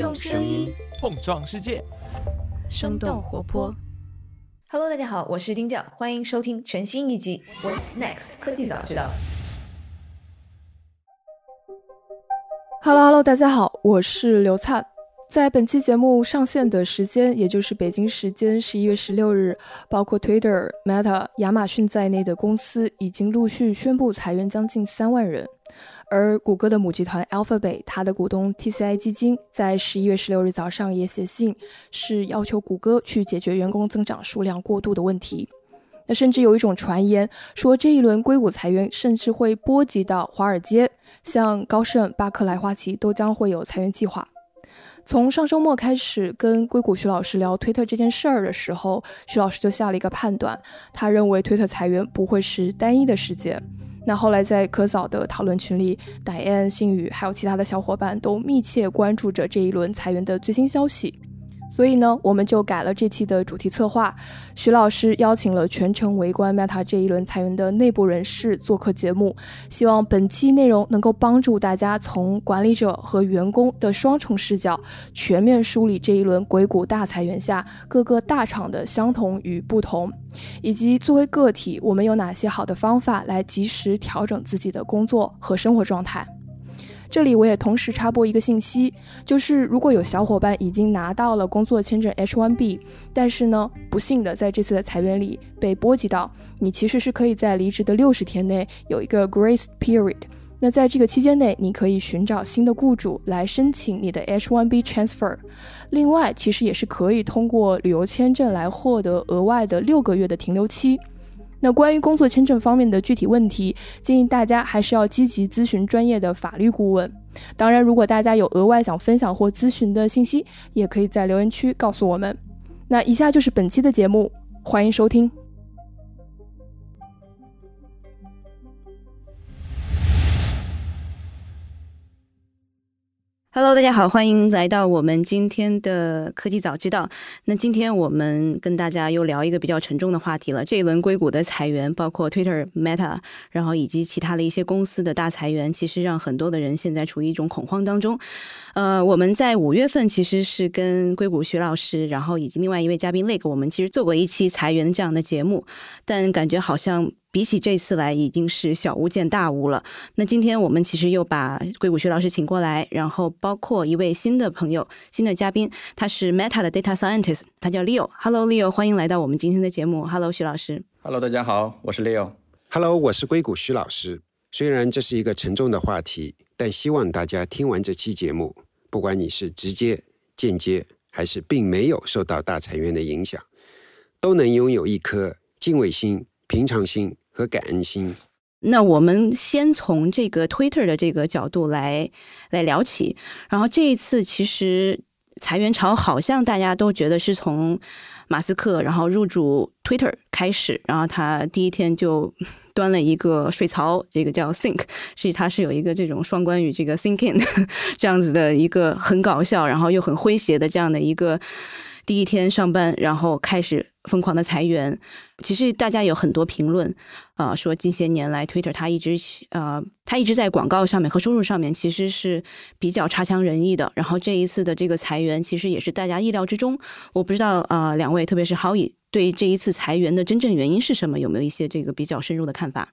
用声音碰撞世界，生动活泼。Hello，大家好，我是丁教，欢迎收听全新一集《What's Next 科技早知道》。Hello，Hello，大家好，我是刘灿。在本期节目上线的时间，也就是北京时间十一月十六日，包括 Twitter、Meta、亚马逊在内的公司已经陆续宣布裁员将近三万人。而谷歌的母集团 Alphabet，它的股东 TCI 基金在十一月十六日早上也写信，是要求谷歌去解决员工增长数量过度的问题。那甚至有一种传言说，这一轮硅谷裁员甚至会波及到华尔街，像高盛、巴克莱、花旗都将会有裁员计划。从上周末开始跟硅谷徐老师聊推特这件事儿的时候，徐老师就下了一个判断，他认为推特裁员不会是单一的事件。那后来在科早的讨论群里，戴安、新宇还有其他的小伙伴都密切关注着这一轮裁员的最新消息。所以呢，我们就改了这期的主题策划。徐老师邀请了全程围观 Meta 这一轮裁员的内部人士做客节目，希望本期内容能够帮助大家从管理者和员工的双重视角，全面梳理这一轮硅谷大裁员下各个大厂的相同与不同，以及作为个体，我们有哪些好的方法来及时调整自己的工作和生活状态。这里我也同时插播一个信息，就是如果有小伙伴已经拿到了工作签证 H1B，但是呢，不幸的在这次的裁员里被波及到，你其实是可以在离职的六十天内有一个 Grace Period。那在这个期间内，你可以寻找新的雇主来申请你的 H1B Transfer。另外，其实也是可以通过旅游签证来获得额外的六个月的停留期。那关于工作签证方面的具体问题，建议大家还是要积极咨询专业的法律顾问。当然，如果大家有额外想分享或咨询的信息，也可以在留言区告诉我们。那以下就是本期的节目，欢迎收听。Hello，大家好，欢迎来到我们今天的科技早知道。那今天我们跟大家又聊一个比较沉重的话题了。这一轮硅谷的裁员，包括 Twitter、Meta，然后以及其他的一些公司的大裁员，其实让很多的人现在处于一种恐慌当中。呃，我们在五月份其实是跟硅谷徐老师，然后以及另外一位嘉宾 Lake，我们其实做过一期裁员这样的节目，但感觉好像。比起这次来，已经是小巫见大巫了。那今天我们其实又把硅谷徐老师请过来，然后包括一位新的朋友、新的嘉宾，他是 Meta 的 Data Scientist，他叫 Leo。Hello，Leo，欢迎来到我们今天的节目。Hello，徐老师。Hello，大家好，我是 Leo。Hello，我是硅谷徐老师。虽然这是一个沉重的话题，但希望大家听完这期节目，不管你是直接、间接，还是并没有受到大裁员的影响，都能拥有一颗敬畏心、平常心。和感恩心。那我们先从这个 Twitter 的这个角度来来聊起。然后这一次其实裁员潮好像大家都觉得是从马斯克然后入主 Twitter 开始，然后他第一天就 端了一个水槽，这个叫 Think，是他是有一个这种双关语，这个 Thinking 这样子的一个很搞笑，然后又很诙谐的这样的一个。第一天上班，然后开始疯狂的裁员。其实大家有很多评论，啊，说近些年来 Twitter 它一直，呃，它一直在广告上面和收入上面其实是比较差强人意的。然后这一次的这个裁员，其实也是大家意料之中。我不知道，呃，两位，特别是 Howie，对这一次裁员的真正原因是什么？有没有一些这个比较深入的看法？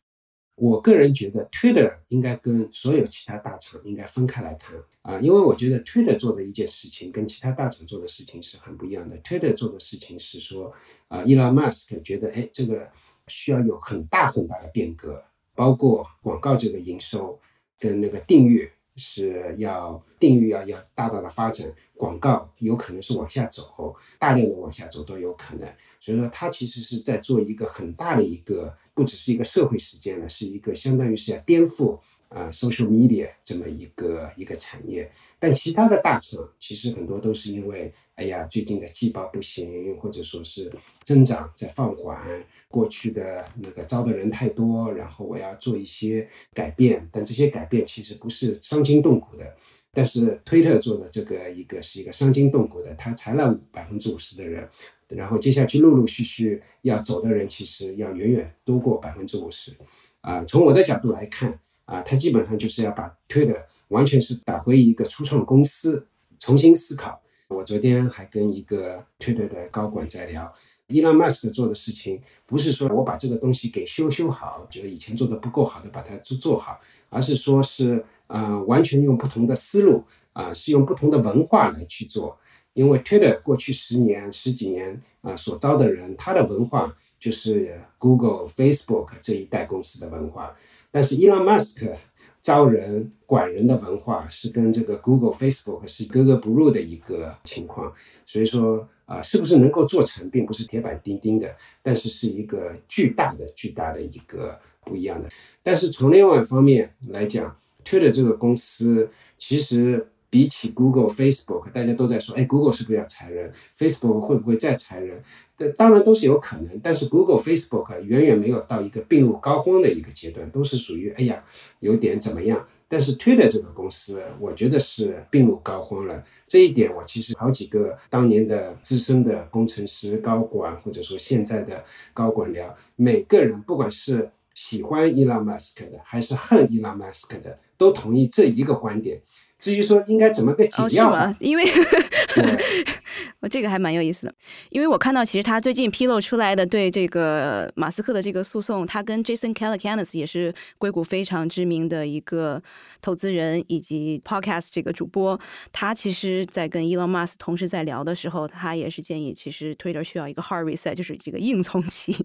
我个人觉得，Twitter 应该跟所有其他大厂应该分开来看啊，因为我觉得 Twitter 做的一件事情跟其他大厂做的事情是很不一样的。Twitter 做的事情是说，啊，伊朗马斯克觉得，哎，这个需要有很大很大的变革，包括广告这个营收跟那个订阅是要订阅要要大大的发展，广告有可能是往下走，大量的往下走都有可能。所以说，它其实是在做一个很大的一个。不只是一个社会实践了，是一个相当于是要颠覆啊 social media 这么一个一个产业。但其他的大厂其实很多都是因为，哎呀，最近的季报不行，或者说是增长在放缓，过去的那个招的人太多，然后我要做一些改变。但这些改变其实不是伤筋动骨的。但是推特做的这个一个是一个伤筋动骨的，他裁了百分之五十的人。然后接下去陆陆续续要走的人，其实要远远多过百分之五十，啊，从我的角度来看，啊，他基本上就是要把 Twitter 完全是打回一个初创公司重新思考。我昨天还跟一个 Twitter 的高管在聊，伊朗马斯克做的事情不是说我把这个东西给修修好，就以前做的不够好的把它做做好，而是说是呃完全用不同的思路啊，是用不同的文化来去做。因为 Twitter 过去十年十几年啊所招的人，他的文化就是 Google、Facebook 这一代公司的文化，但是伊朗马斯克。招人管人的文化是跟这个 Google、Facebook 是格格不入的一个情况，所以说啊，是不是能够做成，并不是铁板钉钉的，但是是一个巨大的、巨大的一个不一样的。但是从另外一方面来讲，Twitter 这个公司其实。比起 Google、Facebook，大家都在说，哎，Google 是不是要裁人？Facebook 会不会再裁人？这当然都是有可能，但是 Google、Facebook 远远没有到一个病入膏肓的一个阶段，都是属于哎呀有点怎么样。但是 Twitter 这个公司，我觉得是病入膏肓了。这一点，我其实好几个当年的资深的工程师、高管，或者说现在的高管聊，每个人不管是喜欢 Elon Musk 的，还是恨 Elon Musk 的，都同意这一个观点。至于说应该怎么个解药法，因为 我这个还蛮有意思的，因为我看到其实他最近披露出来的对这个马斯克的这个诉讼，他跟 Jason Calacanis 也是硅谷非常知名的一个投资人以及 Podcast 这个主播，他其实在跟 Elon Musk 同时在聊的时候，他也是建议其实 Twitter 需要一个 hard reset，就是这个硬重启，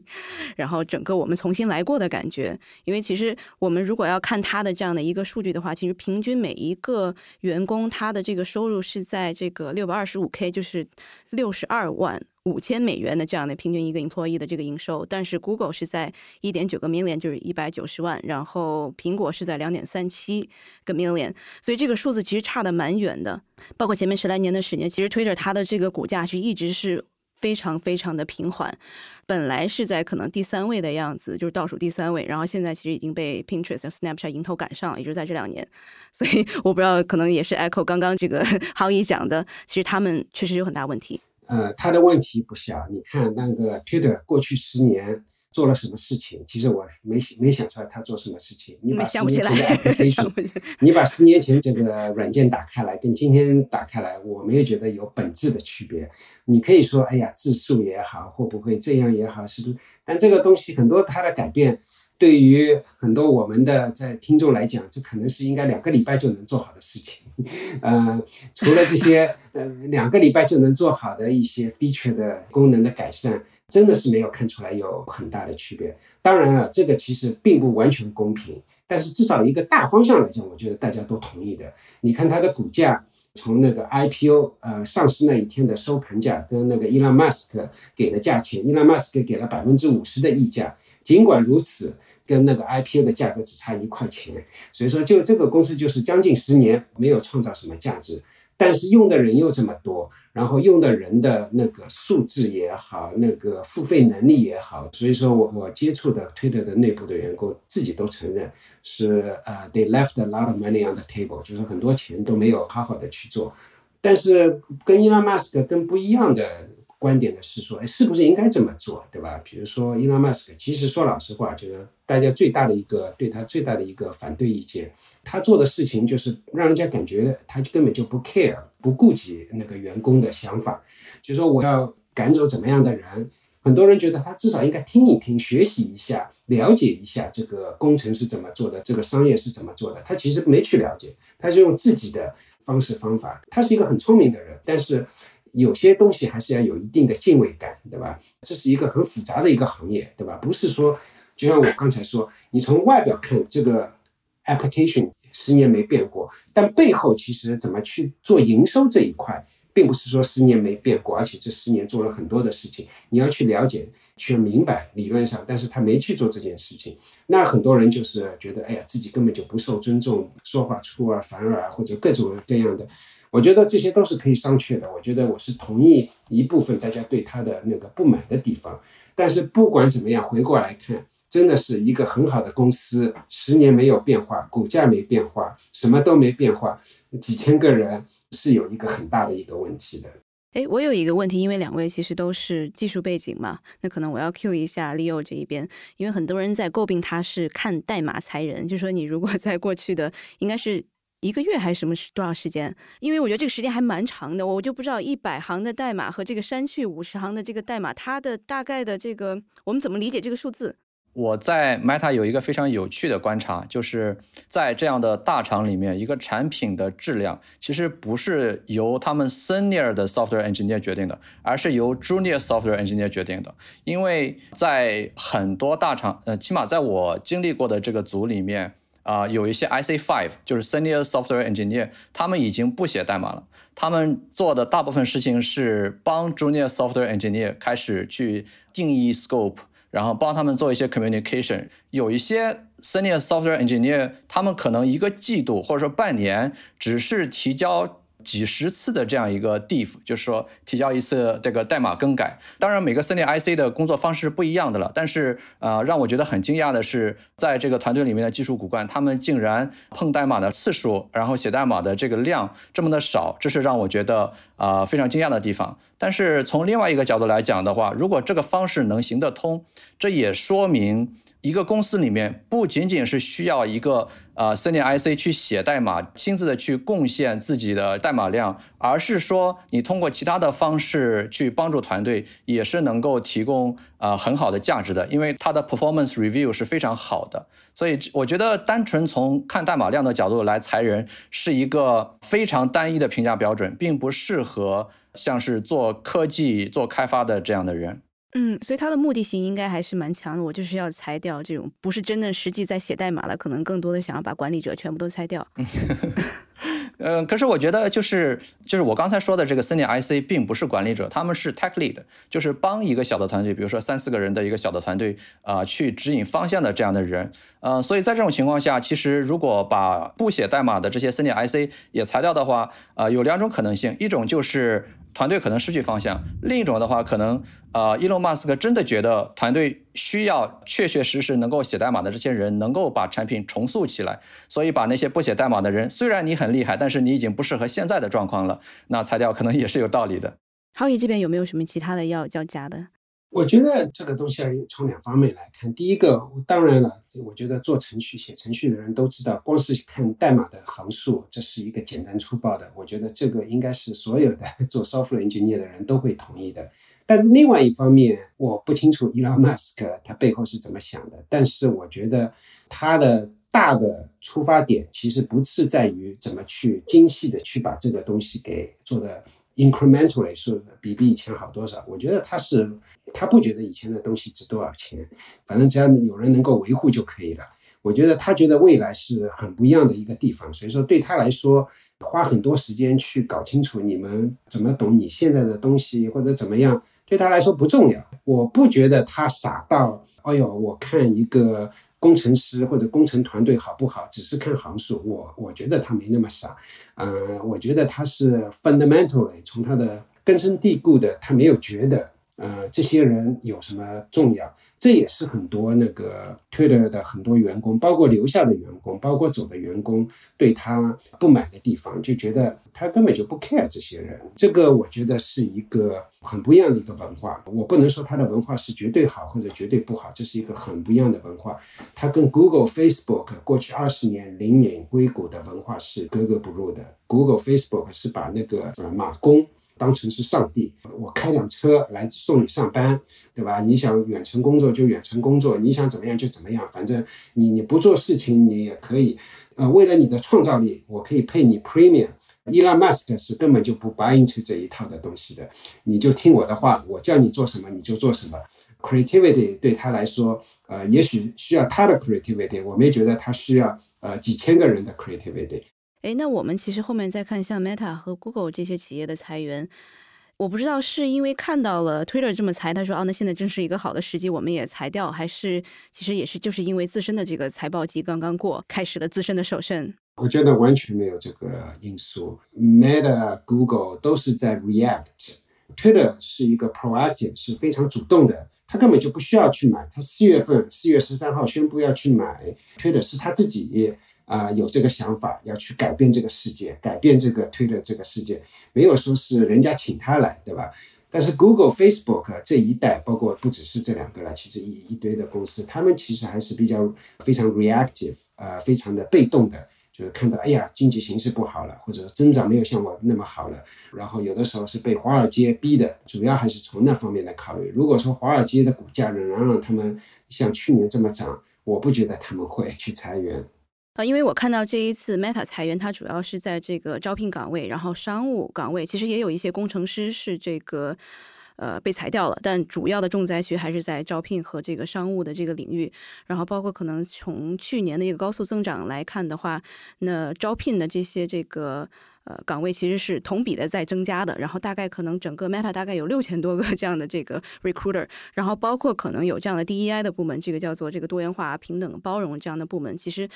然后整个我们重新来过的感觉，因为其实我们如果要看他的这样的一个数据的话，其实平均每一个员工他的这个收入是在这个六百二二十五 K，就是六十二万五千美元的这样的平均一个 employee 的这个营收，但是 Google 是在一点九个 million，就是一百九十万，然后苹果是在两点三七个 million，所以这个数字其实差的蛮远的。包括前面十来年的时间，其实 Twitter 它的这个股价是一直是。非常非常的平缓，本来是在可能第三位的样子，就是倒数第三位，然后现在其实已经被 Pinterest、Snapchat 迎头赶上了，也就是在这两年，所以我不知道，可能也是 Echo 刚刚这个 浩一讲的，其实他们确实有很大问题。呃，他的问题不小，你看那个 Twitter 过去十年。做了什么事情？其实我没没想出来他做什么事情。你把十年前的 application，你把十年前这个软件打开来，跟今天打开来，我没有觉得有本质的区别。你可以说，哎呀，字数也好，会不会这样也好，是不是？但这个东西很多它的改变，对于很多我们的在听众来讲，这可能是应该两个礼拜就能做好的事情。呃，除了这些呃两个礼拜就能做好的一些 feature 的功能的改善。真的是没有看出来有很大的区别。当然了，这个其实并不完全公平，但是至少一个大方向来讲，我觉得大家都同意的。你看它的股价从那个 IPO 呃上市那一天的收盘价，跟那个伊朗马斯克给的价钱，伊朗马斯克给了百分之五十的溢价。尽管如此，跟那个 IPO 的价格只差一块钱，所以说就这个公司就是将近十年没有创造什么价值。但是用的人又这么多，然后用的人的那个素质也好，那个付费能力也好，所以说我我接触的推特的内部的员工自己都承认是呃，they left a lot of money on the table，就是很多钱都没有好好的去做。但是跟伊朗马斯克跟不一样的。观点的是说，哎，是不是应该这么做，对吧？比如说伊 m 马斯克，其实说老实话，就是大家最大的一个对他最大的一个反对意见，他做的事情就是让人家感觉他根本就不 care，不顾及那个员工的想法，就说我要赶走怎么样的人。很多人觉得他至少应该听一听，学习一下，了解一下这个工程是怎么做的，这个商业是怎么做的。他其实没去了解，他是用自己的方式方法。他是一个很聪明的人，但是。有些东西还是要有一定的敬畏感，对吧？这是一个很复杂的一个行业，对吧？不是说，就像我刚才说，你从外表看这个 application 十年没变过，但背后其实怎么去做营收这一块，并不是说十年没变过，而且这十年做了很多的事情，你要去了解、去明白理论上，但是他没去做这件事情，那很多人就是觉得，哎呀，自己根本就不受尊重，说话出尔反尔，或者各种各样的。我觉得这些都是可以商榷的。我觉得我是同意一部分大家对他的那个不满的地方，但是不管怎么样，回过来看，真的是一个很好的公司，十年没有变化，股价没变化，什么都没变化，几千个人是有一个很大的一个问题的。哎，我有一个问题，因为两位其实都是技术背景嘛，那可能我要 Q 一下 Leo 这一边，因为很多人在诟病他是看代码裁人，就说你如果 在过去的应该是。一个月还是什么多少时间？因为我觉得这个时间还蛮长的，我就不知道一百行的代码和这个删去五十行的这个代码，它的大概的这个我们怎么理解这个数字？我在 Meta 有一个非常有趣的观察，就是在这样的大厂里面，一个产品的质量其实不是由他们 Senior 的 Software Engineer 决定的，而是由 Junior Software Engineer 决定的。因为在很多大厂，呃，起码在我经历过的这个组里面，啊，有一些 IC Five 就是 Senior Software Engineer，他们已经不写代码了，他们做的大部分事情是帮 Junior Software Engineer 开始去定义 Scope。然后帮他们做一些 communication，有一些 senior software engineer，他们可能一个季度或者说半年只是提交。几十次的这样一个 diff，就是说提交一次这个代码更改。当然，每个 Senior IC 的工作方式是不一样的了。但是，呃，让我觉得很惊讶的是，在这个团队里面的技术骨干，他们竟然碰代码的次数，然后写代码的这个量这么的少，这是让我觉得啊非常惊讶的地方。但是从另外一个角度来讲的话，如果这个方式能行得通，这也说明。一个公司里面不仅仅是需要一个呃 Senior IC 去写代码，亲自的去贡献自己的代码量，而是说你通过其他的方式去帮助团队，也是能够提供呃很好的价值的，因为它的 performance review 是非常好的。所以我觉得单纯从看代码量的角度来裁人，是一个非常单一的评价标准，并不适合像是做科技、做开发的这样的人。嗯，所以它的目的性应该还是蛮强的。我就是要裁掉这种不是真正实际在写代码的，可能更多的想要把管理者全部都裁掉。嗯，可是我觉得就是就是我刚才说的这个 Senior IC 并不是管理者，他们是 Tech Lead，就是帮一个小的团队，比如说三四个人的一个小的团队啊，去指引方向的这样的人。嗯，所以在这种情况下，其实如果把不写代码的这些 Senior IC 也裁掉的话，啊，有两种可能性，一种就是。团队可能失去方向。另一种的话，可能呃，伊隆马斯克真的觉得团队需要确确实实能够写代码的这些人，能够把产品重塑起来。所以把那些不写代码的人，虽然你很厉害，但是你已经不适合现在的状况了，那裁掉可能也是有道理的。浩宇这边有没有什么其他的要要加的？我觉得这个东西要从两方面来看。第一个，当然了，我觉得做程序、写程序的人都知道，光是看代码的行数，这是一个简单粗暴的。我觉得这个应该是所有的 做 software engineer 的人都会同意的。但另外一方面，我不清楚 Elon Musk 他背后是怎么想的。但是我觉得他的大的出发点其实不是在于怎么去精细的去把这个东西给做的。Incrementally 是比比以前好多少？我觉得他是他不觉得以前的东西值多少钱，反正只要有人能够维护就可以了。我觉得他觉得未来是很不一样的一个地方，所以说对他来说，花很多时间去搞清楚你们怎么懂你现在的东西或者怎么样，对他来说不重要。我不觉得他傻到，哎呦，我看一个。工程师或者工程团队好不好，只是看行数。我我觉得他没那么傻，呃，我觉得他是 fundamentally 从他的根深蒂固的，他没有觉得，呃，这些人有什么重要。这也是很多那个 Twitter 的很多员工，包括留下的员工，包括走的员工，对他不满的地方，就觉得他根本就不 care 这些人。这个我觉得是一个很不一样的一个文化。我不能说他的文化是绝对好或者绝对不好，这是一个很不一样的文化。他跟 Google、Facebook 过去二十年领领硅谷的文化是格格不入的。Google、Facebook 是把那个呃马工。当成是上帝，我开辆车来送你上班，对吧？你想远程工作就远程工作，你想怎么样就怎么样，反正你你不做事情你也可以。呃，为了你的创造力，我可以配你 premium。Elon Musk 是根本就不 buy into 这一套的东西的，你就听我的话，我叫你做什么你就做什么。Creativity 对他来说，呃，也许需要他的 creativity，我没觉得他需要呃几千个人的 creativity。哎，那我们其实后面再看像 Meta 和 Google 这些企业的裁员，我不知道是因为看到了 Twitter 这么裁，他说哦，那现在正是一个好的时机，我们也裁掉，还是其实也是就是因为自身的这个财报季刚刚过，开始了自身的首胜。我觉得完全没有这个因素，Meta、Google 都是在 react，Twitter 是一个 proactive，是非常主动的，他根本就不需要去买，他四月份四月十三号宣布要去买 Twitter，是他自己。啊，有这个想法要去改变这个世界，改变这个推的这个世界，没有说是人家请他来，对吧？但是 Google、Facebook 这一代，包括不只是这两个了，其实一一堆的公司，他们其实还是比较非常 reactive，呃，非常的被动的，就是看到哎呀经济形势不好了，或者增长没有像我那么好了，然后有的时候是被华尔街逼的，主要还是从那方面来考虑。如果说华尔街的股价仍然让他们像去年这么涨，我不觉得他们会去裁员。啊，因为我看到这一次 Meta 裁员，它主要是在这个招聘岗位，然后商务岗位，其实也有一些工程师是这个呃被裁掉了，但主要的重灾区还是在招聘和这个商务的这个领域。然后包括可能从去年的一个高速增长来看的话，那招聘的这些这个。呃，岗位其实是同比的在增加的，然后大概可能整个 Meta 大概有六千多个这样的这个 recruiter，然后包括可能有这样的 DEI 的部门，这个叫做这个多元化、平等、包容这样的部门，其实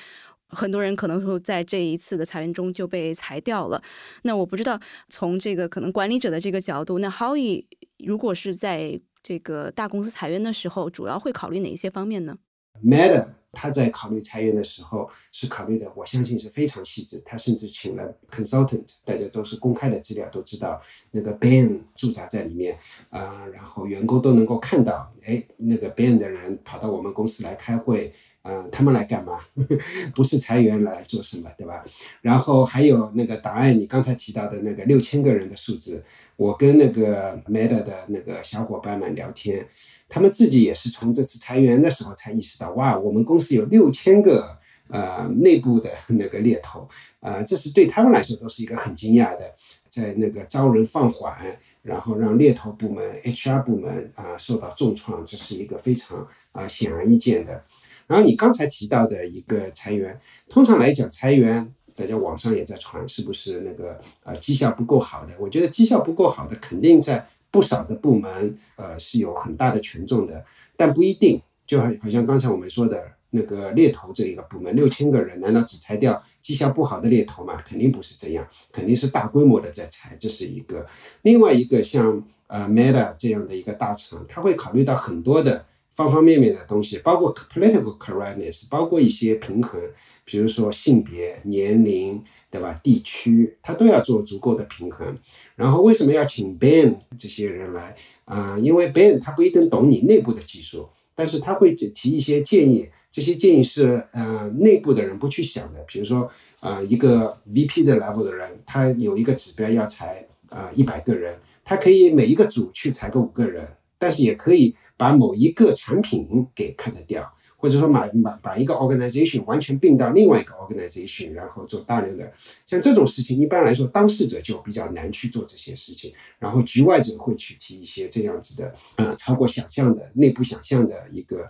很多人可能说在这一次的裁员中就被裁掉了。那我不知道从这个可能管理者的这个角度，那 Howie 如果是在这个大公司裁员的时候，主要会考虑哪一些方面呢？Meta。他在考虑裁员的时候是考虑的，我相信是非常细致。他甚至请了 consultant，大家都是公开的资料都知道，那个 Ben 驻扎在里面啊，然后员工都能够看到，哎，那个 Ben 的人跑到我们公司来开会，啊，他们来干嘛？不是裁员来做什么，对吧？然后还有那个档案，你刚才提到的那个六千个人的数字，我跟那个 Meta 的那个小伙伴们聊天。他们自己也是从这次裁员的时候才意识到，哇，我们公司有六千个呃内部的那个猎头，呃，这是对他们来说都是一个很惊讶的，在那个招人放缓，然后让猎头部门、HR 部门啊受到重创，这是一个非常啊显而易见的。然后你刚才提到的一个裁员，通常来讲裁员，大家网上也在传，是不是那个呃绩效不够好的？我觉得绩效不够好的肯定在。不少的部门，呃，是有很大的权重的，但不一定。就好好像刚才我们说的那个猎头这一个部门，六千个人，难道只裁掉绩效不好的猎头吗？肯定不是这样，肯定是大规模的在裁，这是一个。另外一个像呃 Meta 这样的一个大厂，他会考虑到很多的方方面面的东西，包括 political correctness，包括一些平衡，比如说性别、年龄。对吧？地区他都要做足够的平衡。然后为什么要请 Ben 这些人来啊？因为 Ben 他不一定懂你内部的技术，但是他会提一些建议。这些建议是呃内部的人不去想的。比如说啊，一个 VP 的 level 的人，他有一个指标要裁啊一百个人，他可以每一个组去裁个五个人，但是也可以把某一个产品给 cut 掉。或者说把把把一个 organization 完全并到另外一个 organization，然后做大量的像这种事情，一般来说当事者就比较难去做这些事情，然后局外者会去提一些这样子的，呃，超过想象的内部想象的一个，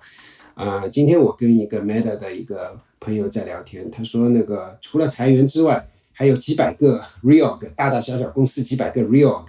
啊，今天我跟一个 Meta 的一个朋友在聊天，他说那个除了裁员之外，还有几百个 reorg，大大小小公司几百个 reorg。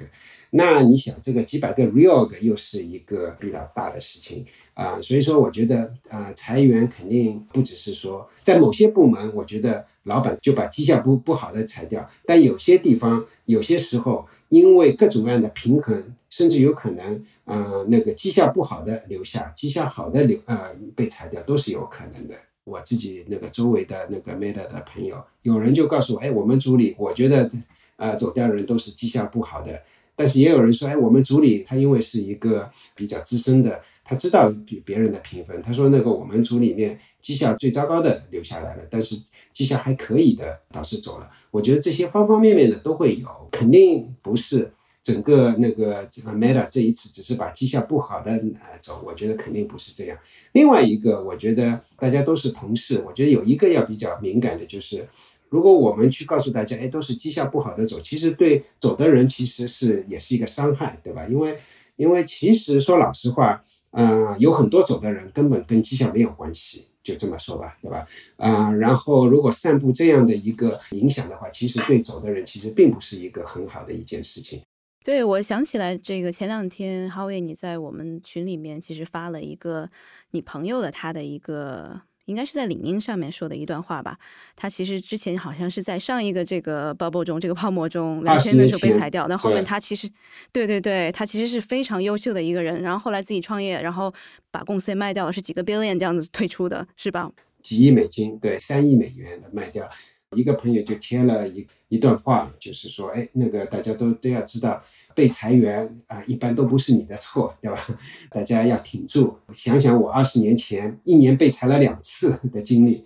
那你想，这个几百个 reorg 又是一个比较大的事情啊，所以说我觉得啊，裁员肯定不只是说在某些部门，我觉得老板就把绩效不不好的裁掉，但有些地方有些时候因为各种各样的平衡，甚至有可能啊那个绩效不好的留下，绩效好的留呃被裁掉都是有可能的。我自己那个周围的那个 Meta 的朋友，有人就告诉我，哎，我们组里我觉得呃走掉的人都是绩效不好的。但是也有人说，哎，我们组里他因为是一个比较资深的，他知道比别人的评分。他说那个我们组里面绩效最糟糕的留下来了，但是绩效还可以的导师走了。我觉得这些方方面面的都会有，肯定不是整个那个这个 Meta 这一次只是把绩效不好的呃走，我觉得肯定不是这样。另外一个，我觉得大家都是同事，我觉得有一个要比较敏感的就是。如果我们去告诉大家，哎，都是绩效不好的走，其实对走的人其实是也是一个伤害，对吧？因为因为其实说老实话，嗯，有很多走的人根本跟绩效没有关系，就这么说吧，对吧？啊，然后如果散布这样的一个影响的话，其实对走的人其实并不是一个很好的一件事情。对，我想起来这个前两天哈维你在我们群里面其实发了一个你朋友的他的一个。应该是在领英上面说的一段话吧。他其实之前好像是在上一个这个 bubble 中，这个泡沫中两千的时候被裁掉。那后面他其实，对对对，他其实是非常优秀的一个人。然后后来自己创业，然后把公司也卖掉了，是几个 billion 这样子退出的，是吧？几亿美金，对，三亿美元的卖掉。一个朋友就贴了一一段话，就是说，哎，那个大家都都要知道，被裁员啊，一般都不是你的错，对吧？大家要挺住。想想我二十年前一年被裁了两次的经历，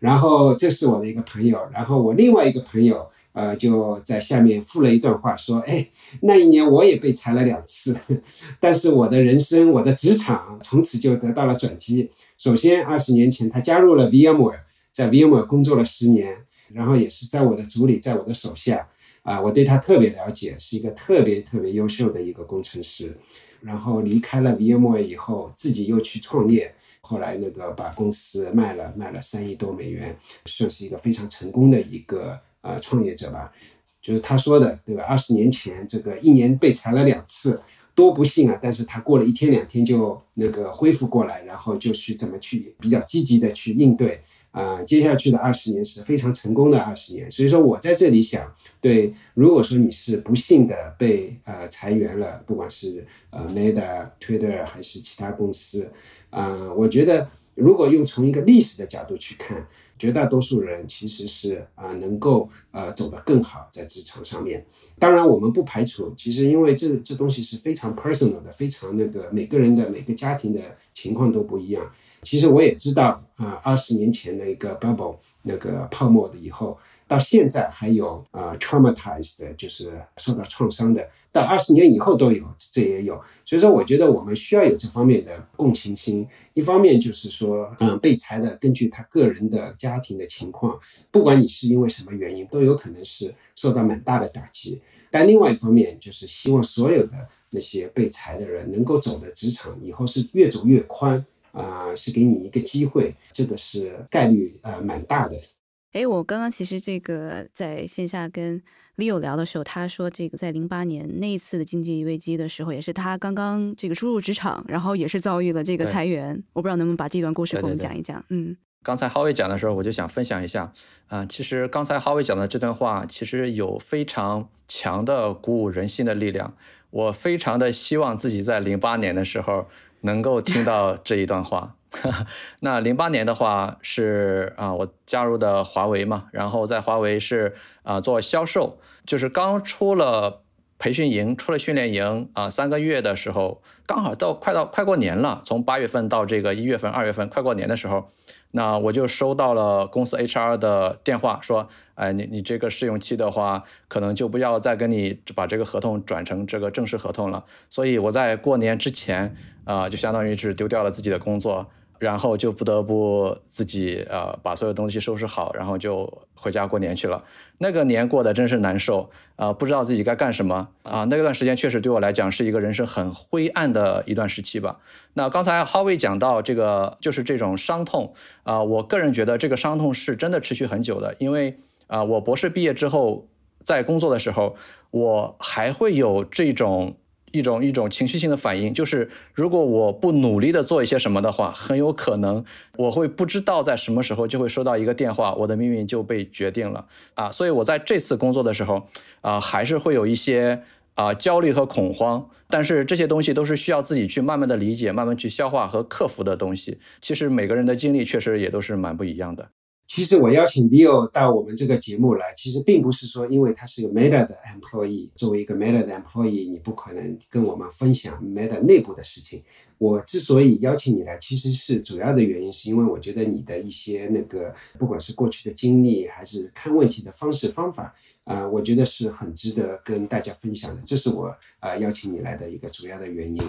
然后这是我的一个朋友，然后我另外一个朋友。呃，就在下面附了一段话，说：“哎，那一年我也被裁了两次，但是我的人生，我的职场从此就得到了转机。首先，二十年前他加入了 VMware，在 VMware 工作了十年，然后也是在我的组里，在我的手下，啊，我对他特别了解，是一个特别特别优秀的一个工程师。然后离开了 VMware 以后，自己又去创业，后来那个把公司卖了，卖了三亿多美元，算是一个非常成功的一个。”呃，创业者吧，就是他说的，对吧？二十年前，这个一年被裁了两次，多不幸啊！但是他过了一天两天就那个恢复过来，然后就去怎么去比较积极的去应对啊，接下去的二十年是非常成功的二十年。所以说我在这里想，对，如果说你是不幸的被呃裁员了，不管是呃 Meta、Twitter 还是其他公司，啊，我觉得如果用从一个历史的角度去看。绝大多数人其实是啊，能够呃走得更好在职场上面。当然，我们不排除，其实因为这这东西是非常 personal 的，非常那个每个人的每个家庭的情况都不一样。其实我也知道啊，二十年前的一个 bubble 那个泡沫的以后。到现在还有啊，traumatized，就是受到创伤的，到二十年以后都有，这也有。所以说，我觉得我们需要有这方面的共情心。一方面就是说，嗯，被裁的，根据他个人的家庭的情况，不管你是因为什么原因，都有可能是受到蛮大的打击。但另外一方面，就是希望所有的那些被裁的人能够走的职场以后是越走越宽啊，是给你一个机会，这个是概率呃蛮大的。哎，我刚刚其实这个在线下跟 Leo 聊的时候，他说这个在零八年那一次的经济危机的时候，也是他刚刚这个初入职场，然后也是遭遇了这个裁员。我不知道能不能把这段故事给我们讲一讲。嗯，刚才浩伟讲的时候，我就想分享一下。啊，其实刚才浩伟讲的这段话，其实有非常强的鼓舞人心的力量。我非常的希望自己在零八年的时候能够听到这一段话。那零八年的话是啊，我加入的华为嘛，然后在华为是啊做销售，就是刚出了培训营，出了训练营啊三个月的时候，刚好到快到快过年了，从八月份到这个一月份、二月份快过年的时候，那我就收到了公司 HR 的电话，说，哎，你你这个试用期的话，可能就不要再跟你把这个合同转成这个正式合同了，所以我在过年之前啊，就相当于是丢掉了自己的工作。然后就不得不自己呃把所有东西收拾好，然后就回家过年去了。那个年过得真是难受啊，不知道自己该干什么啊。那段时间确实对我来讲是一个人生很灰暗的一段时期吧。那刚才 Howie 讲到这个就是这种伤痛啊，我个人觉得这个伤痛是真的持续很久的，因为啊我博士毕业之后在工作的时候，我还会有这种。一种一种情绪性的反应，就是如果我不努力的做一些什么的话，很有可能我会不知道在什么时候就会收到一个电话，我的命运就被决定了啊！所以我在这次工作的时候啊，还是会有一些啊焦虑和恐慌，但是这些东西都是需要自己去慢慢的理解、慢慢去消化和克服的东西。其实每个人的经历确实也都是蛮不一样的。其实我邀请 Leo 到我们这个节目来，其实并不是说因为他是个 Meta 的 employee，作为一个 Meta 的 employee，你不可能跟我们分享 Meta 内部的事情。我之所以邀请你来，其实是主要的原因，是因为我觉得你的一些那个，不管是过去的经历，还是看问题的方式方法，啊，我觉得是很值得跟大家分享的。这是我啊邀请你来的一个主要的原因。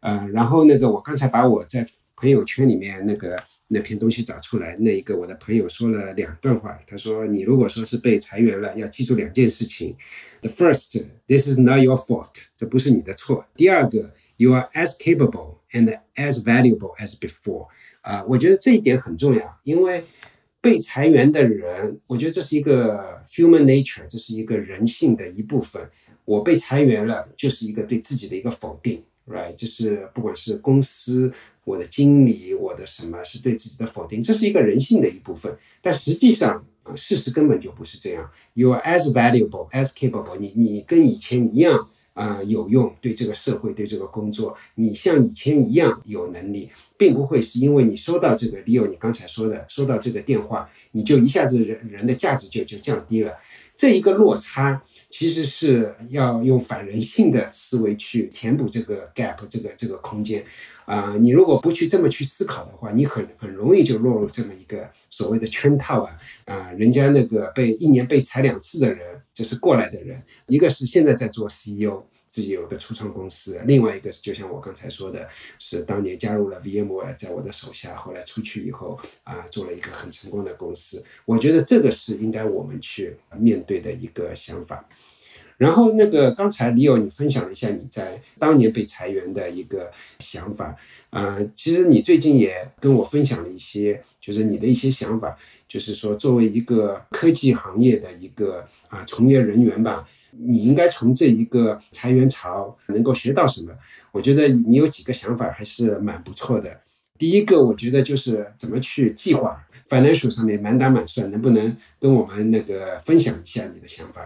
呃，然后那个我刚才把我在朋友圈里面那个。那篇东西找出来，那一个我的朋友说了两段话。他说：“你如果说是被裁员了，要记住两件事情。The first, this is not your fault，这不是你的错。第二个，you are as capable and as valuable as before。啊，我觉得这一点很重要，因为被裁员的人，我觉得这是一个 human nature，这是一个人性的一部分。我被裁员了，就是一个对自己的一个否定，right？就是不管是公司。”我的经理，我的什么是对自己的否定，这是一个人性的一部分。但实际上啊，事实根本就不是这样。You are as valuable as capable。你你跟以前一样啊，有用，对这个社会，对这个工作，你像以前一样有能力，并不会是因为你收到这个 Leo 你刚才说的收到这个电话，你就一下子人人的价值就就降低了。这一个落差其实是要用反人性的思维去填补这个 gap，这个这个空间。啊，你如果不去这么去思考的话，你很很容易就落入这么一个所谓的圈套啊。啊，人家那个被一年被裁两次的人，就是过来的人，一个是现在在做 CEO。自己有个初创公司，另外一个就像我刚才说的，是当年加入了 VMware，在我的手下，后来出去以后啊，做了一个很成功的公司。我觉得这个是应该我们去面对的一个想法。然后那个刚才李友你分享了一下你在当年被裁员的一个想法啊，其实你最近也跟我分享了一些，就是你的一些想法，就是说作为一个科技行业的一个啊从业人员吧。你应该从这一个裁员潮能够学到什么？我觉得你有几个想法还是蛮不错的。第一个，我觉得就是怎么去计划，financial 上面满打满算，能不能跟我们那个分享一下你的想法？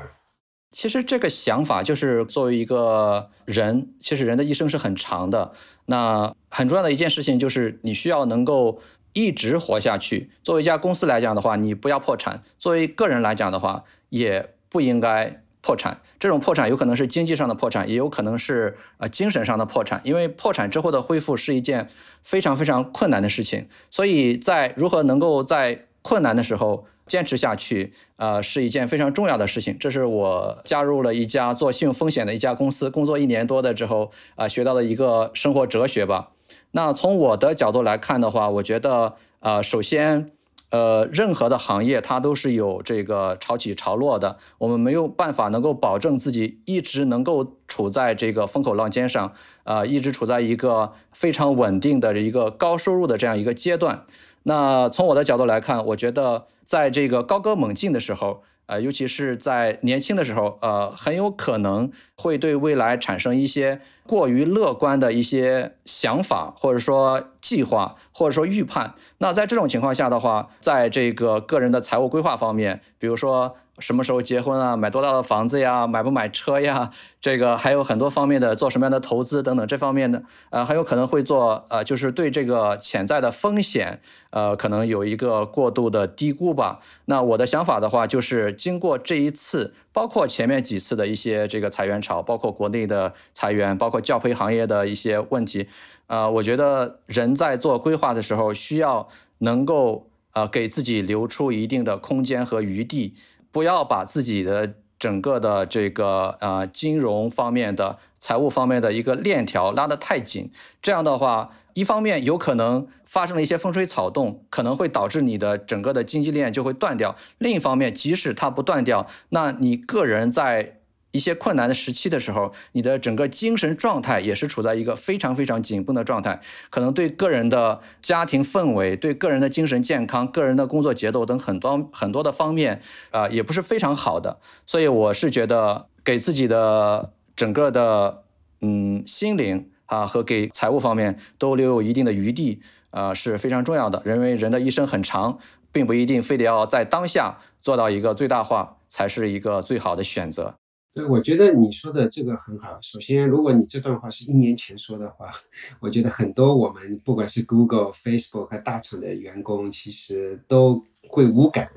其实这个想法就是作为一个人，其实人的一生是很长的。那很重要的一件事情就是你需要能够一直活下去。作为一家公司来讲的话，你不要破产；作为个人来讲的话，也不应该。破产这种破产有可能是经济上的破产，也有可能是呃精神上的破产。因为破产之后的恢复是一件非常非常困难的事情，所以在如何能够在困难的时候坚持下去，呃，是一件非常重要的事情。这是我加入了一家做信用风险的一家公司，工作一年多的之后啊，学到的一个生活哲学吧。那从我的角度来看的话，我觉得呃，首先。呃，任何的行业它都是有这个潮起潮落的，我们没有办法能够保证自己一直能够处在这个风口浪尖上，呃，一直处在一个非常稳定的一个高收入的这样一个阶段。那从我的角度来看，我觉得在这个高歌猛进的时候。呃，尤其是在年轻的时候，呃，很有可能会对未来产生一些过于乐观的一些想法，或者说计划，或者说预判。那在这种情况下的话，在这个个人的财务规划方面，比如说。什么时候结婚啊？买多大的房子呀？买不买车呀？这个还有很多方面的，做什么样的投资等等，这方面的，呃，很有可能会做，呃，就是对这个潜在的风险，呃，可能有一个过度的低估吧。那我的想法的话，就是经过这一次，包括前面几次的一些这个裁员潮，包括国内的裁员，包括教培行业的一些问题，呃，我觉得人在做规划的时候，需要能够呃给自己留出一定的空间和余地。不要把自己的整个的这个呃金融方面的、财务方面的一个链条拉得太紧，这样的话，一方面有可能发生了一些风吹草动，可能会导致你的整个的经济链就会断掉；另一方面，即使它不断掉，那你个人在。一些困难的时期的时候，你的整个精神状态也是处在一个非常非常紧绷的状态，可能对个人的家庭氛围、对个人的精神健康、个人的工作节奏等很多很多的方面，啊，也不是非常好的。所以我是觉得，给自己的整个的嗯心灵啊和给财务方面都留有一定的余地，啊是非常重要的。因为人的一生很长，并不一定非得要在当下做到一个最大化才是一个最好的选择。对，我觉得你说的这个很好。首先，如果你这段话是一年前说的话，我觉得很多我们不管是 Google、Facebook 和大厂的员工，其实都会无感。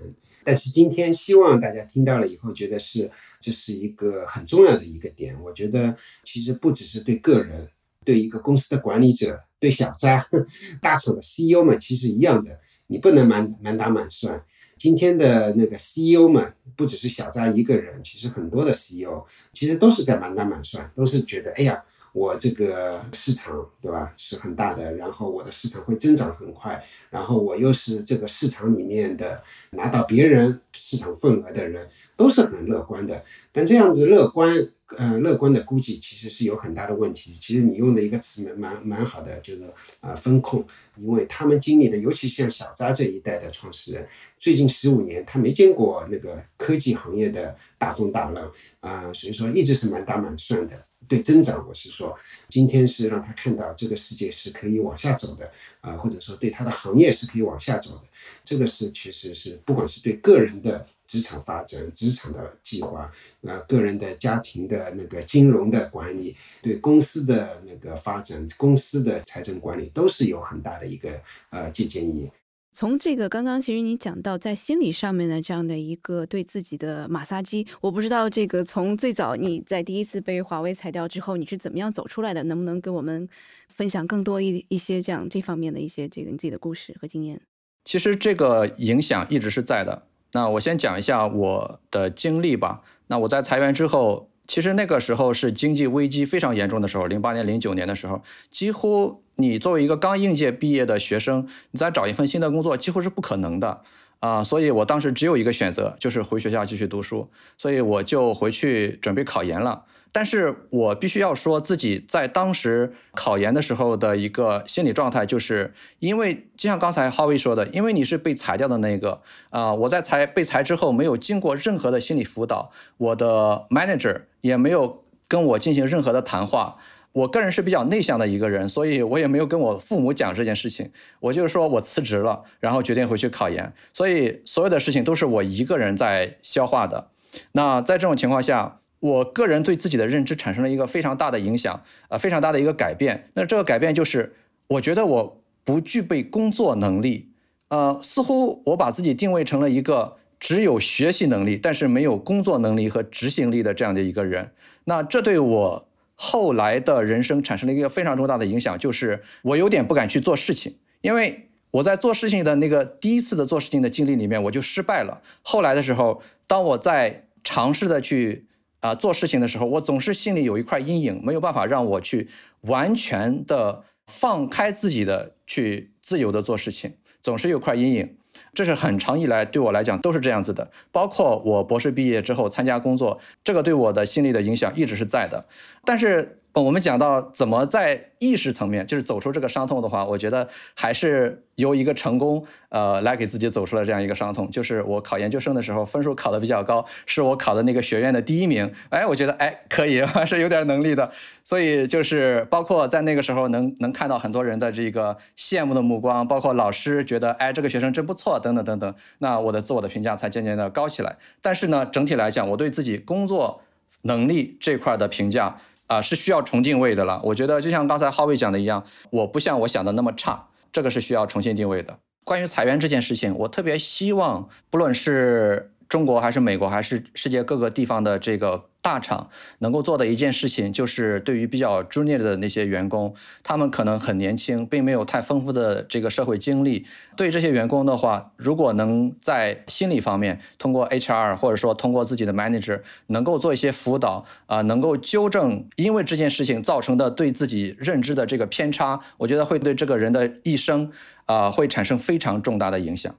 但是今天，希望大家听到了以后，觉得是这是一个很重要的一个点。我觉得其实不只是对个人，对一个公司的管理者，对小扎、大厂的 CEO 们，其实一样的，你不能满满打满算。今天的那个 CEO 们，不只是小扎一个人，其实很多的 CEO 其实都是在满打满算，都是觉得，哎呀，我这个市场对吧是很大的，然后我的市场会增长很快，然后我又是这个市场里面的拿到别人市场份额的人，都是很乐观的。但这样子乐观。呃，乐观的估计其实是有很大的问题。其实你用的一个词蛮蛮蛮好的，就是啊风控，因为他们经历的，尤其像小扎这一代的创始人，最近十五年他没见过那个科技行业的大风大浪啊，所以说一直是满打满算的。对增长，我是说，今天是让他看到这个世界是可以往下走的啊，或者说对他的行业是可以往下走的。这个是其实是不管是对个人的。职场发展、职场的计划，呃，个人的家庭的那个金融的管理，对公司的那个发展、公司的财政管理，都是有很大的一个呃借鉴意义。从这个刚刚其实你讲到在心理上面的这样的一个对自己的马杀鸡，我不知道这个从最早你在第一次被华为裁掉之后，你是怎么样走出来的？能不能给我们分享更多一一些这样这方面的一些这个你自己的故事和经验？其实这个影响一直是在的。那我先讲一下我的经历吧。那我在裁员之后。其实那个时候是经济危机非常严重的时候，零八年、零九年的时候，几乎你作为一个刚应届毕业的学生，你再找一份新的工作几乎是不可能的啊。所以我当时只有一个选择，就是回学校继续读书，所以我就回去准备考研了。但是我必须要说自己在当时考研的时候的一个心理状态，就是因为就像刚才浩威说的，因为你是被裁掉的那个啊，我在裁被裁之后没有经过任何的心理辅导，我的 manager 也没有跟我进行任何的谈话。我个人是比较内向的一个人，所以我也没有跟我父母讲这件事情。我就是说我辞职了，然后决定回去考研，所以所有的事情都是我一个人在消化的。那在这种情况下。我个人对自己的认知产生了一个非常大的影响，呃，非常大的一个改变。那这个改变就是，我觉得我不具备工作能力，呃，似乎我把自己定位成了一个只有学习能力，但是没有工作能力和执行力的这样的一个人。那这对我后来的人生产生了一个非常重大的影响，就是我有点不敢去做事情，因为我在做事情的那个第一次的做事情的经历里面，我就失败了。后来的时候，当我在尝试的去啊，做事情的时候，我总是心里有一块阴影，没有办法让我去完全的放开自己的去自由的做事情，总是有块阴影。这是很长以来对我来讲都是这样子的，包括我博士毕业之后参加工作，这个对我的心理的影响一直是在的。但是。我们讲到怎么在意识层面，就是走出这个伤痛的话，我觉得还是由一个成功，呃，来给自己走出了这样一个伤痛。就是我考研究生的时候，分数考得比较高，是我考的那个学院的第一名。哎，我觉得哎可以，还是有点能力的。所以就是包括在那个时候能能看到很多人的这个羡慕的目光，包括老师觉得哎这个学生真不错，等等等等。那我的自我的评价才渐渐的高起来。但是呢，整体来讲，我对自己工作能力这块的评价。啊，是需要重定位的了。我觉得就像刚才浩伟讲的一样，我不像我想的那么差，这个是需要重新定位的。关于裁员这件事情，我特别希望，不论是中国还是美国，还是世界各个地方的这个。大厂能够做的一件事情，就是对于比较 junior 的那些员工，他们可能很年轻，并没有太丰富的这个社会经历。对这些员工的话，如果能在心理方面，通过 HR 或者说通过自己的 manager，能够做一些辅导，啊，能够纠正因为这件事情造成的对自己认知的这个偏差，我觉得会对这个人的一生，啊，会产生非常重大的影响。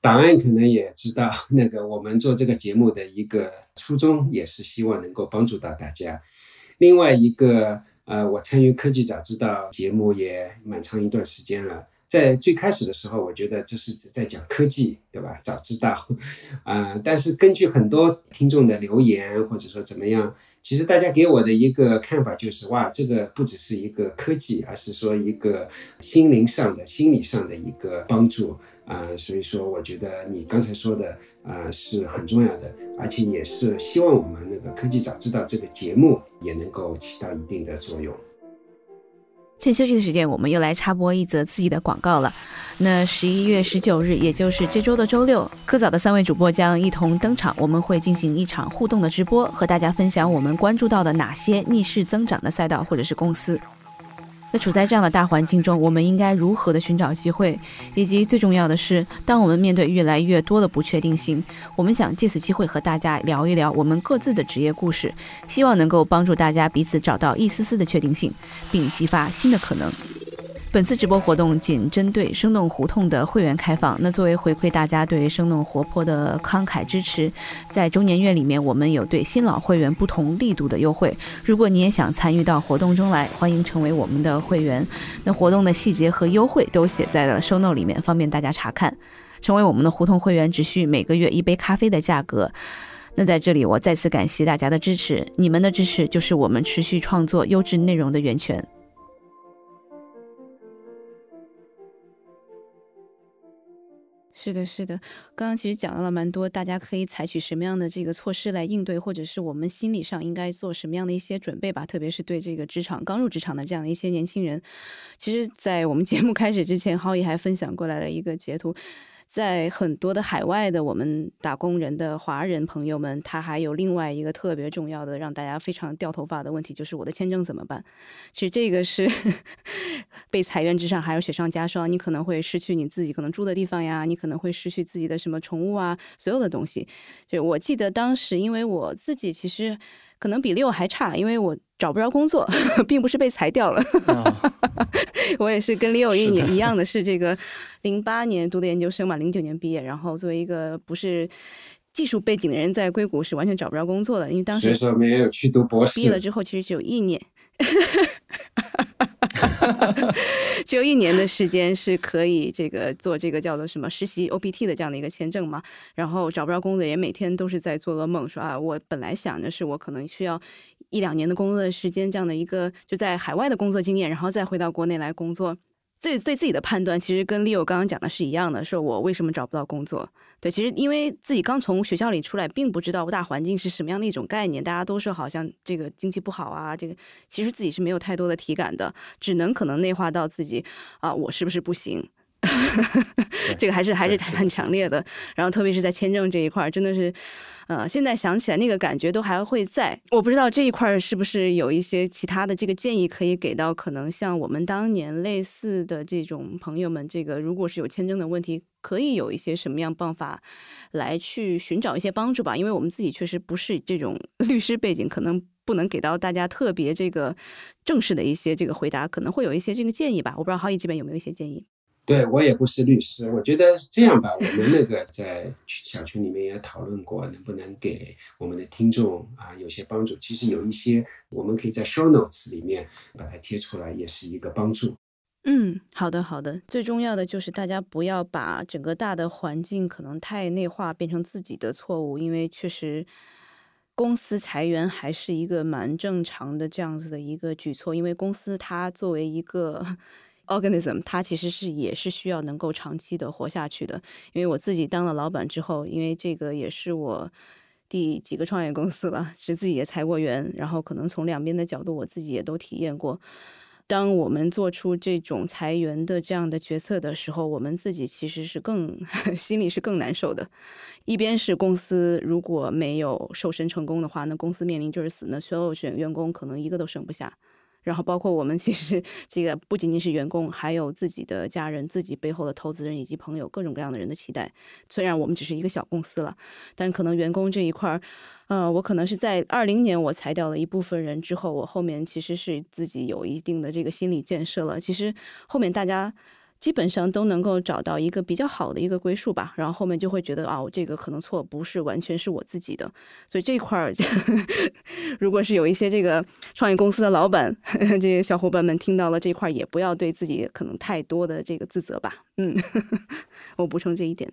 档案可能也知道，那个我们做这个节目的一个初衷，也是希望能够帮助到大家。另外一个，呃，我参与科技早知道节目也蛮长一段时间了，在最开始的时候，我觉得这是在讲科技，对吧？早知道，啊，但是根据很多听众的留言，或者说怎么样。其实大家给我的一个看法就是，哇，这个不只是一个科技，而是说一个心灵上的、心理上的一个帮助啊。所以说，我觉得你刚才说的啊是很重要的，而且也是希望我们那个科技早知道这个节目也能够起到一定的作用。趁休息的时间，我们又来插播一则自己的广告了。那十一月十九日，也就是这周的周六，科早的三位主播将一同登场，我们会进行一场互动的直播，和大家分享我们关注到的哪些逆势增长的赛道或者是公司。那处在这样的大环境中，我们应该如何的寻找机会？以及最重要的是，当我们面对越来越多的不确定性，我们想借此机会和大家聊一聊我们各自的职业故事，希望能够帮助大家彼此找到一丝丝的确定性，并激发新的可能。本次直播活动仅针对生动胡同的会员开放。那作为回馈大家对生动活泼的慷慨支持，在周年月里面，我们有对新老会员不同力度的优惠。如果你也想参与到活动中来，欢迎成为我们的会员。那活动的细节和优惠都写在了 show note 里面，方便大家查看。成为我们的胡同会员，只需每个月一杯咖啡的价格。那在这里，我再次感谢大家的支持，你们的支持就是我们持续创作优质内容的源泉。是的，是的，刚刚其实讲到了蛮多，大家可以采取什么样的这个措施来应对，或者是我们心理上应该做什么样的一些准备吧。特别是对这个职场刚入职场的这样的一些年轻人，其实，在我们节目开始之前，浩宇还分享过来了一个截图。在很多的海外的我们打工人的华人朋友们，他还有另外一个特别重要的让大家非常掉头发的问题，就是我的签证怎么办？其实这个是 被裁员之上还有雪上加霜，你可能会失去你自己可能住的地方呀，你可能会失去自己的什么宠物啊，所有的东西。就我记得当时，因为我自己其实。可能比六还差，因为我找不着工作，并不是被裁掉了。我也是跟 Leo 一年一 样的是这个零八年读的研究生嘛，零九年毕业，然后作为一个不是技术背景的人，在硅谷是完全找不着工作的，因为当时所以说没有去读博士。毕业了之后，其实只有一年。只有一年的时间是可以这个做这个叫做什么实习 OPT 的这样的一个签证嘛，然后找不着工作，也每天都是在做噩梦，说啊，我本来想着是我可能需要一两年的工作时间，这样的一个就在海外的工作经验，然后再回到国内来工作。对对自己的判断，其实跟 Leo 刚刚讲的是一样的，说我为什么找不到工作？对，其实因为自己刚从学校里出来，并不知道大环境是什么样的一种概念，大家都是好像这个经济不好啊，这个其实自己是没有太多的体感的，只能可能内化到自己啊，我是不是不行？这个还是还是很强烈的。然后特别是在签证这一块，真的是。呃，现在想起来那个感觉都还会在。我不知道这一块是不是有一些其他的这个建议可以给到可能像我们当年类似的这种朋友们。这个如果是有签证的问题，可以有一些什么样办法来去寻找一些帮助吧？因为我们自己确实不是这种 律师背景，可能不能给到大家特别这个正式的一些这个回答，可能会有一些这个建议吧。我不知道浩毅这边有没有一些建议。对我也不是律师，我觉得这样吧，我们那个在小群里面也讨论过，能不能给我们的听众啊有些帮助？其实有一些我们可以在 show notes 里面把它贴出来，也是一个帮助。嗯，好的好的，最重要的就是大家不要把整个大的环境可能太内化，变成自己的错误，因为确实公司裁员还是一个蛮正常的这样子的一个举措，因为公司它作为一个。organism，它其实是也是需要能够长期的活下去的。因为我自己当了老板之后，因为这个也是我第几个创业公司了，是自己也裁过员，然后可能从两边的角度，我自己也都体验过。当我们做出这种裁员的这样的决策的时候，我们自己其实是更 心里是更难受的。一边是公司如果没有瘦身成功的话，那公司面临就是死，那所有选员工可能一个都剩不下。然后包括我们，其实这个不仅仅是员工，还有自己的家人、自己背后的投资人以及朋友，各种各样的人的期待。虽然我们只是一个小公司了，但可能员工这一块儿，呃，我可能是在二零年我裁掉了一部分人之后，我后面其实是自己有一定的这个心理建设了。其实后面大家。基本上都能够找到一个比较好的一个归宿吧，然后后面就会觉得啊，这个可能错不是完全是我自己的，所以这块儿，如果是有一些这个创业公司的老板，这些小伙伴们听到了这块儿，也不要对自己可能太多的这个自责吧。嗯，我补充这一点。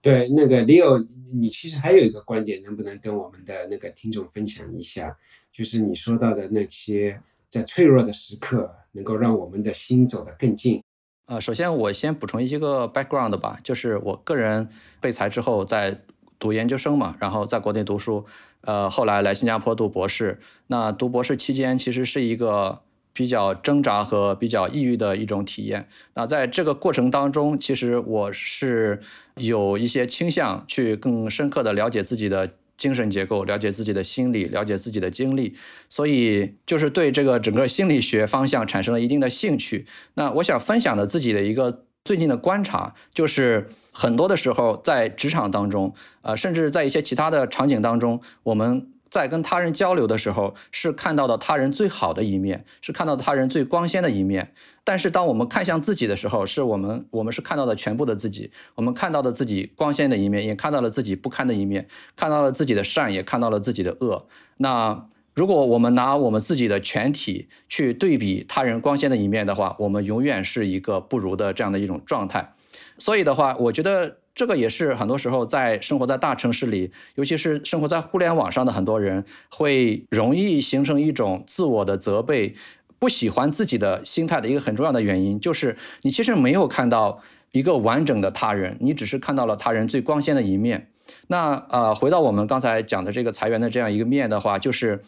对，那个 Leo，你其实还有一个观点，能不能跟我们的那个听众分享一下？就是你说到的那些在脆弱的时刻，能够让我们的心走得更近。呃，首先我先补充一些个 background 吧，就是我个人被裁之后在读研究生嘛，然后在国内读书，呃，后来来新加坡读博士。那读博士期间其实是一个比较挣扎和比较抑郁的一种体验。那在这个过程当中，其实我是有一些倾向去更深刻的了解自己的。精神结构，了解自己的心理，了解自己的经历，所以就是对这个整个心理学方向产生了一定的兴趣。那我想分享的自己的一个最近的观察，就是很多的时候在职场当中，呃，甚至在一些其他的场景当中，我们。在跟他人交流的时候，是看到的他人最好的一面，是看到他人最光鲜的一面。但是，当我们看向自己的时候，是我们我们是看到的全部的自己，我们看到的自己光鲜的一面，也看到了自己不堪的一面，看到了自己的善，也看到了自己的恶。那如果我们拿我们自己的全体去对比他人光鲜的一面的话，我们永远是一个不如的这样的一种状态。所以的话，我觉得。这个也是很多时候在生活在大城市里，尤其是生活在互联网上的很多人，会容易形成一种自我的责备、不喜欢自己的心态的一个很重要的原因，就是你其实没有看到一个完整的他人，你只是看到了他人最光鲜的一面。那呃，回到我们刚才讲的这个裁员的这样一个面的话，就是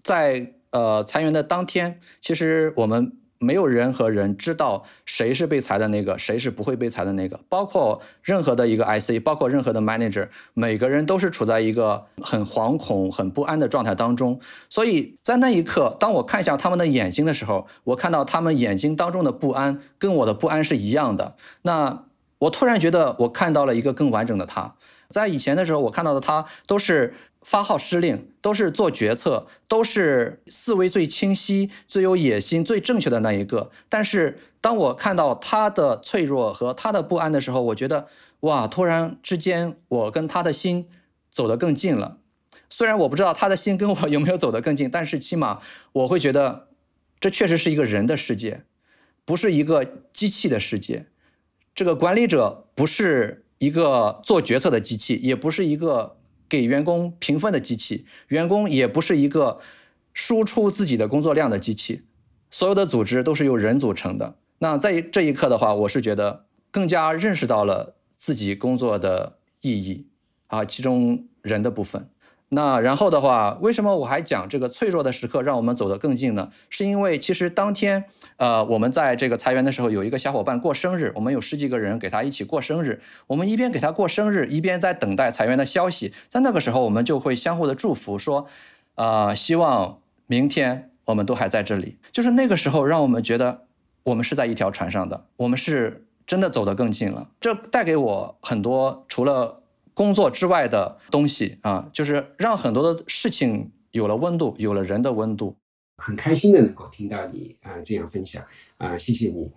在呃裁员的当天，其实我们。没有人和人知道谁是被裁的那个，谁是不会被裁的那个。包括任何的一个 IC，包括任何的 manager，每个人都是处在一个很惶恐、很不安的状态当中。所以在那一刻，当我看向他们的眼睛的时候，我看到他们眼睛当中的不安跟我的不安是一样的。那我突然觉得我看到了一个更完整的他。在以前的时候，我看到的他都是。发号施令都是做决策，都是思维最清晰、最有野心、最正确的那一个。但是当我看到他的脆弱和他的不安的时候，我觉得哇，突然之间我跟他的心走得更近了。虽然我不知道他的心跟我有没有走得更近，但是起码我会觉得这确实是一个人的世界，不是一个机器的世界。这个管理者不是一个做决策的机器，也不是一个。给员工评分的机器，员工也不是一个输出自己的工作量的机器，所有的组织都是由人组成的。那在这一刻的话，我是觉得更加认识到了自己工作的意义啊，其中人的部分。那然后的话，为什么我还讲这个脆弱的时刻让我们走得更近呢？是因为其实当天，呃，我们在这个裁员的时候，有一个小伙伴过生日，我们有十几个人给他一起过生日。我们一边给他过生日，一边在等待裁员的消息。在那个时候，我们就会相互的祝福，说，呃，希望明天我们都还在这里。就是那个时候，让我们觉得我们是在一条船上的，我们是真的走得更近了。这带给我很多，除了。工作之外的东西啊，就是让很多的事情有了温度，有了人的温度。很开心的能够听到你啊这样分享啊，谢谢你。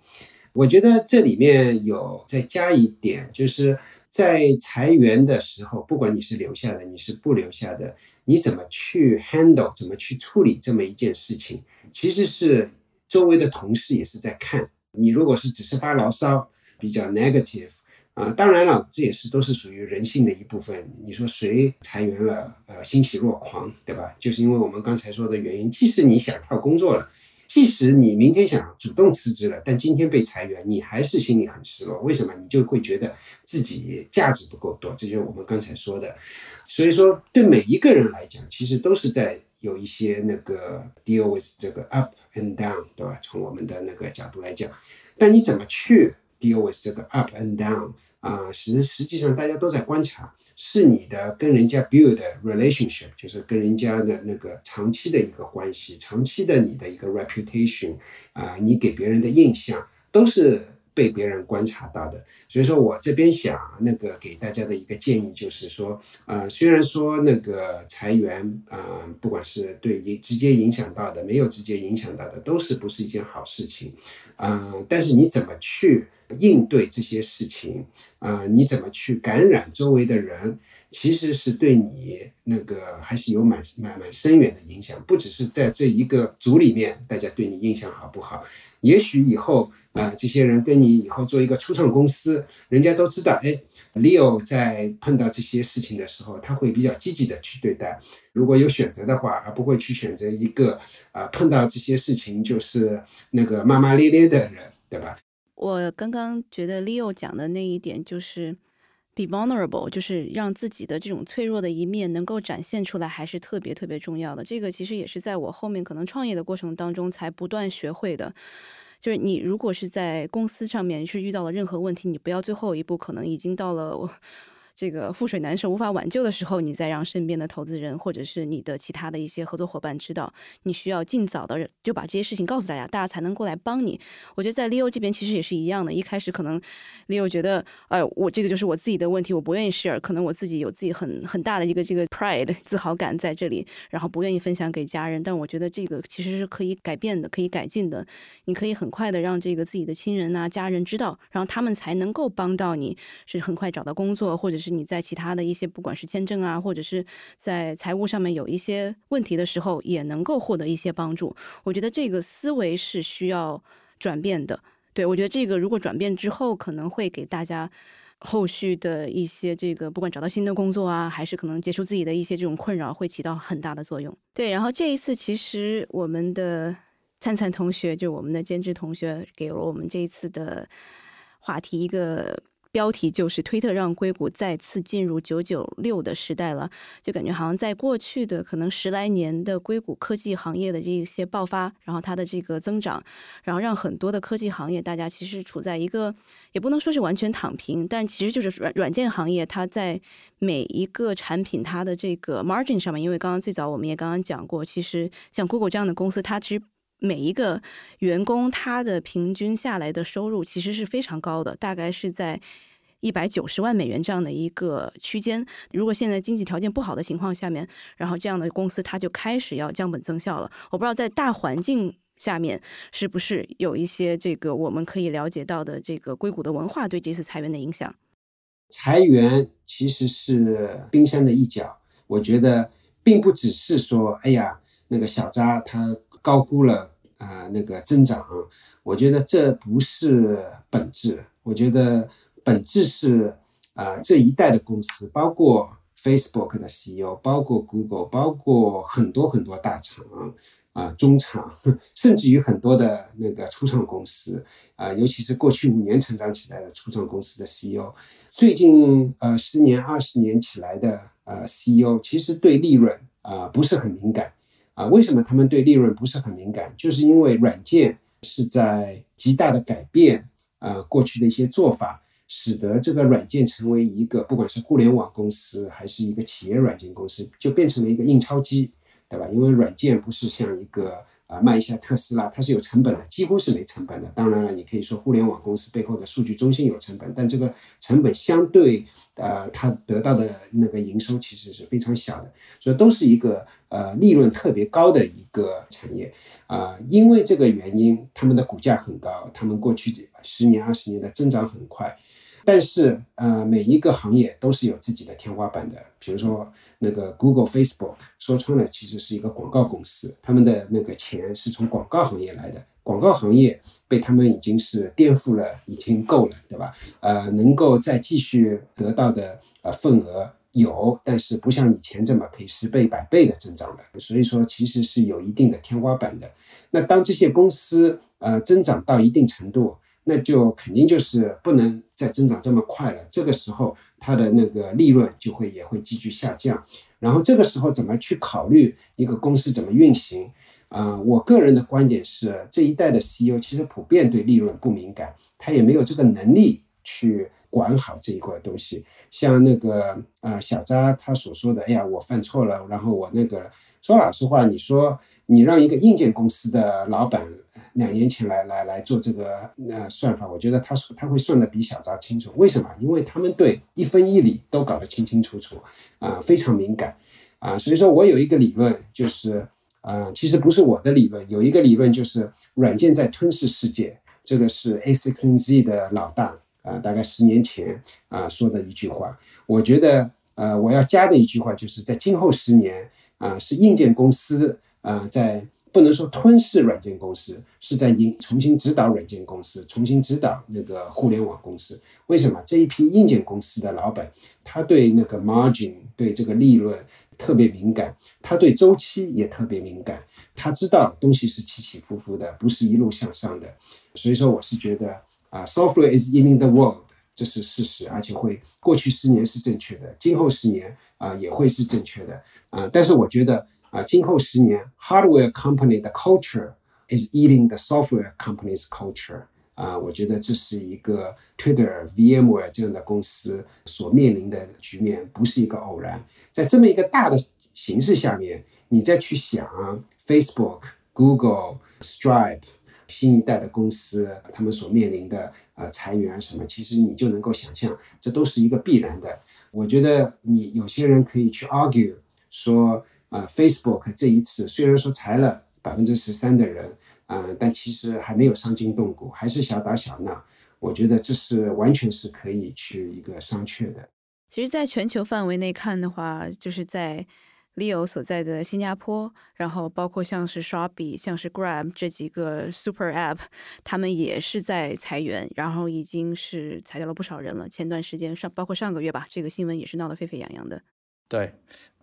我觉得这里面有再加一点，就是在裁员的时候，不管你是留下的，你是不留下的，你怎么去 handle，怎么去处理这么一件事情，其实是周围的同事也是在看你。如果是只是发牢骚，比较 negative。啊，当然了，这也是都是属于人性的一部分。你说谁裁员了，呃，欣喜若狂，对吧？就是因为我们刚才说的原因。即使你想跳工作了，即使你明天想主动辞职了，但今天被裁员，你还是心里很失落。为什么？你就会觉得自己价值不够多。这就是我们刚才说的。所以说，对每一个人来讲，其实都是在有一些那个 deal with 这个 up and down，对吧？从我们的那个角度来讲，但你怎么去？deal with 这个 up and down 啊，实实际上大家都在观察，是你的跟人家 build relationship，就是跟人家的那个长期的一个关系，长期的你的一个 reputation 啊，你给别人的印象都是。被别人观察到的，所以说我这边想那个给大家的一个建议就是说，呃，虽然说那个裁员，呃，不管是对影直接影响到的，没有直接影响到的，都是不是一件好事情，嗯，但是你怎么去应对这些事情，啊，你怎么去感染周围的人？其实是对你那个还是有蛮蛮蛮深远的影响，不只是在这一个组里面，大家对你印象好不好？也许以后啊，这些人跟你以后做一个初创公司，人家都知道，哎，Leo 在碰到这些事情的时候，他会比较积极的去对待。如果有选择的话，而不会去选择一个啊碰到这些事情就是那个骂骂咧咧的人，对吧？我刚刚觉得 Leo 讲的那一点就是。be vulnerable 就是让自己的这种脆弱的一面能够展现出来，还是特别特别重要的。这个其实也是在我后面可能创业的过程当中才不断学会的。就是你如果是在公司上面是遇到了任何问题，你不要最后一步可能已经到了。这个覆水难收、无法挽救的时候，你再让身边的投资人或者是你的其他的一些合作伙伴知道，你需要尽早的就把这些事情告诉大家，大家才能过来帮你。我觉得在 Leo 这边其实也是一样的，一开始可能 Leo 觉得，哎，我这个就是我自己的问题，我不愿意 share，可能我自己有自己很很大的一个这个 pride 自豪感在这里，然后不愿意分享给家人。但我觉得这个其实是可以改变的，可以改进的。你可以很快的让这个自己的亲人啊、家人知道，然后他们才能够帮到你，是很快找到工作，或者是。你在其他的一些，不管是签证啊，或者是在财务上面有一些问题的时候，也能够获得一些帮助。我觉得这个思维是需要转变的。对我觉得这个如果转变之后，可能会给大家后续的一些这个，不管找到新的工作啊，还是可能结束自己的一些这种困扰，会起到很大的作用。对，然后这一次其实我们的灿灿同学，就我们的兼职同学，给了我们这一次的。话题，一个。标题就是推特让硅谷再次进入九九六的时代了，就感觉好像在过去的可能十来年的硅谷科技行业的这一些爆发，然后它的这个增长，然后让很多的科技行业大家其实处在一个也不能说是完全躺平，但其实就是软软件行业它在每一个产品它的这个 margin 上面，因为刚刚最早我们也刚刚讲过，其实像 Google 这样的公司，它其实每一个员工他的平均下来的收入其实是非常高的，大概是在一百九十万美元这样的一个区间。如果现在经济条件不好的情况下面，然后这样的公司它就开始要降本增效了。我不知道在大环境下面是不是有一些这个我们可以了解到的这个硅谷的文化对这次裁员的影响。裁员其实是冰山的一角，我觉得并不只是说，哎呀，那个小扎他。高估了啊那个增长，我觉得这不是本质。我觉得本质是啊这一代的公司，包括 Facebook 的 CEO，包括 Google，包括很多很多大厂啊中厂，甚至于很多的那个初创公司啊，尤其是过去五年成长起来的初创公司的 CEO，最近呃十年二十年起来的呃 CEO，其实对利润啊不是很敏感。啊，为什么他们对利润不是很敏感？就是因为软件是在极大的改变，呃，过去的一些做法，使得这个软件成为一个，不管是互联网公司还是一个企业软件公司，就变成了一个印钞机，对吧？因为软件不是像一个。啊，卖一下特斯拉，它是有成本的，几乎是没成本的。当然了，你可以说互联网公司背后的数据中心有成本，但这个成本相对呃，它得到的那个营收其实是非常小的，所以都是一个呃利润特别高的一个产业啊。因为这个原因，他们的股价很高，他们过去十年、二十年的增长很快。但是，呃，每一个行业都是有自己的天花板的。比如说，那个 Google、Facebook，说穿了其实是一个广告公司，他们的那个钱是从广告行业来的。广告行业被他们已经是颠覆了，已经够了，对吧？呃，能够再继续得到的呃份额有，但是不像以前这么可以十倍、百倍的增长的。所以说，其实是有一定的天花板的。那当这些公司呃增长到一定程度，那就肯定就是不能再增长这么快了。这个时候，它的那个利润就会也会急剧下降。然后这个时候怎么去考虑一个公司怎么运行？啊，我个人的观点是，这一代的 CEO 其实普遍对利润不敏感，他也没有这个能力去管好这一块东西。像那个呃小扎他所说的，哎呀，我犯错了，然后我那个说老实话，你说你让一个硬件公司的老板。两年前来来来做这个呃算法，我觉得他他会算的比小扎清楚。为什么？因为他们对一分一厘都搞得清清楚楚，啊，非常敏感，啊，所以说我有一个理论，就是啊，其实不是我的理论，有一个理论就是软件在吞噬世界，这个是 A16Z 的老大啊，大概十年前啊说的一句话。我觉得呃，我要加的一句话就是在今后十年啊，是硬件公司啊在。不能说吞噬软件公司，是在引重新指导软件公司，重新指导那个互联网公司。为什么这一批硬件公司的老板，他对那个 margin，对这个利润特别敏感，他对周期也特别敏感，他知道东西是起起伏伏的，不是一路向上的。所以说，我是觉得啊，software is eating the world，这是事实，而且会过去十年是正确的，今后十年啊也会是正确的啊。但是我觉得。啊，今后十年，hardware company 的 culture is eating the software company's culture。啊，我觉得这是一个 Twitter、VMware 这样的公司所面临的局面，不是一个偶然。在这么一个大的形势下面，你再去想 Facebook、Google、Stripe 新一代的公司，他们所面临的呃裁员什么，其实你就能够想象，这都是一个必然的。我觉得你有些人可以去 argue 说。啊，Facebook 这一次虽然说裁了百分之十三的人，啊，但其实还没有伤筋动骨，还是小打小闹。我觉得这是完全是可以去一个商榷的。其实，在全球范围内看的话，就是在 Leo 所在的新加坡，然后包括像是 Shopee、像是 Grab 这几个 Super App，他们也是在裁员，然后已经是裁掉了不少人了。前段时间上，包括上个月吧，这个新闻也是闹得沸沸扬扬的。对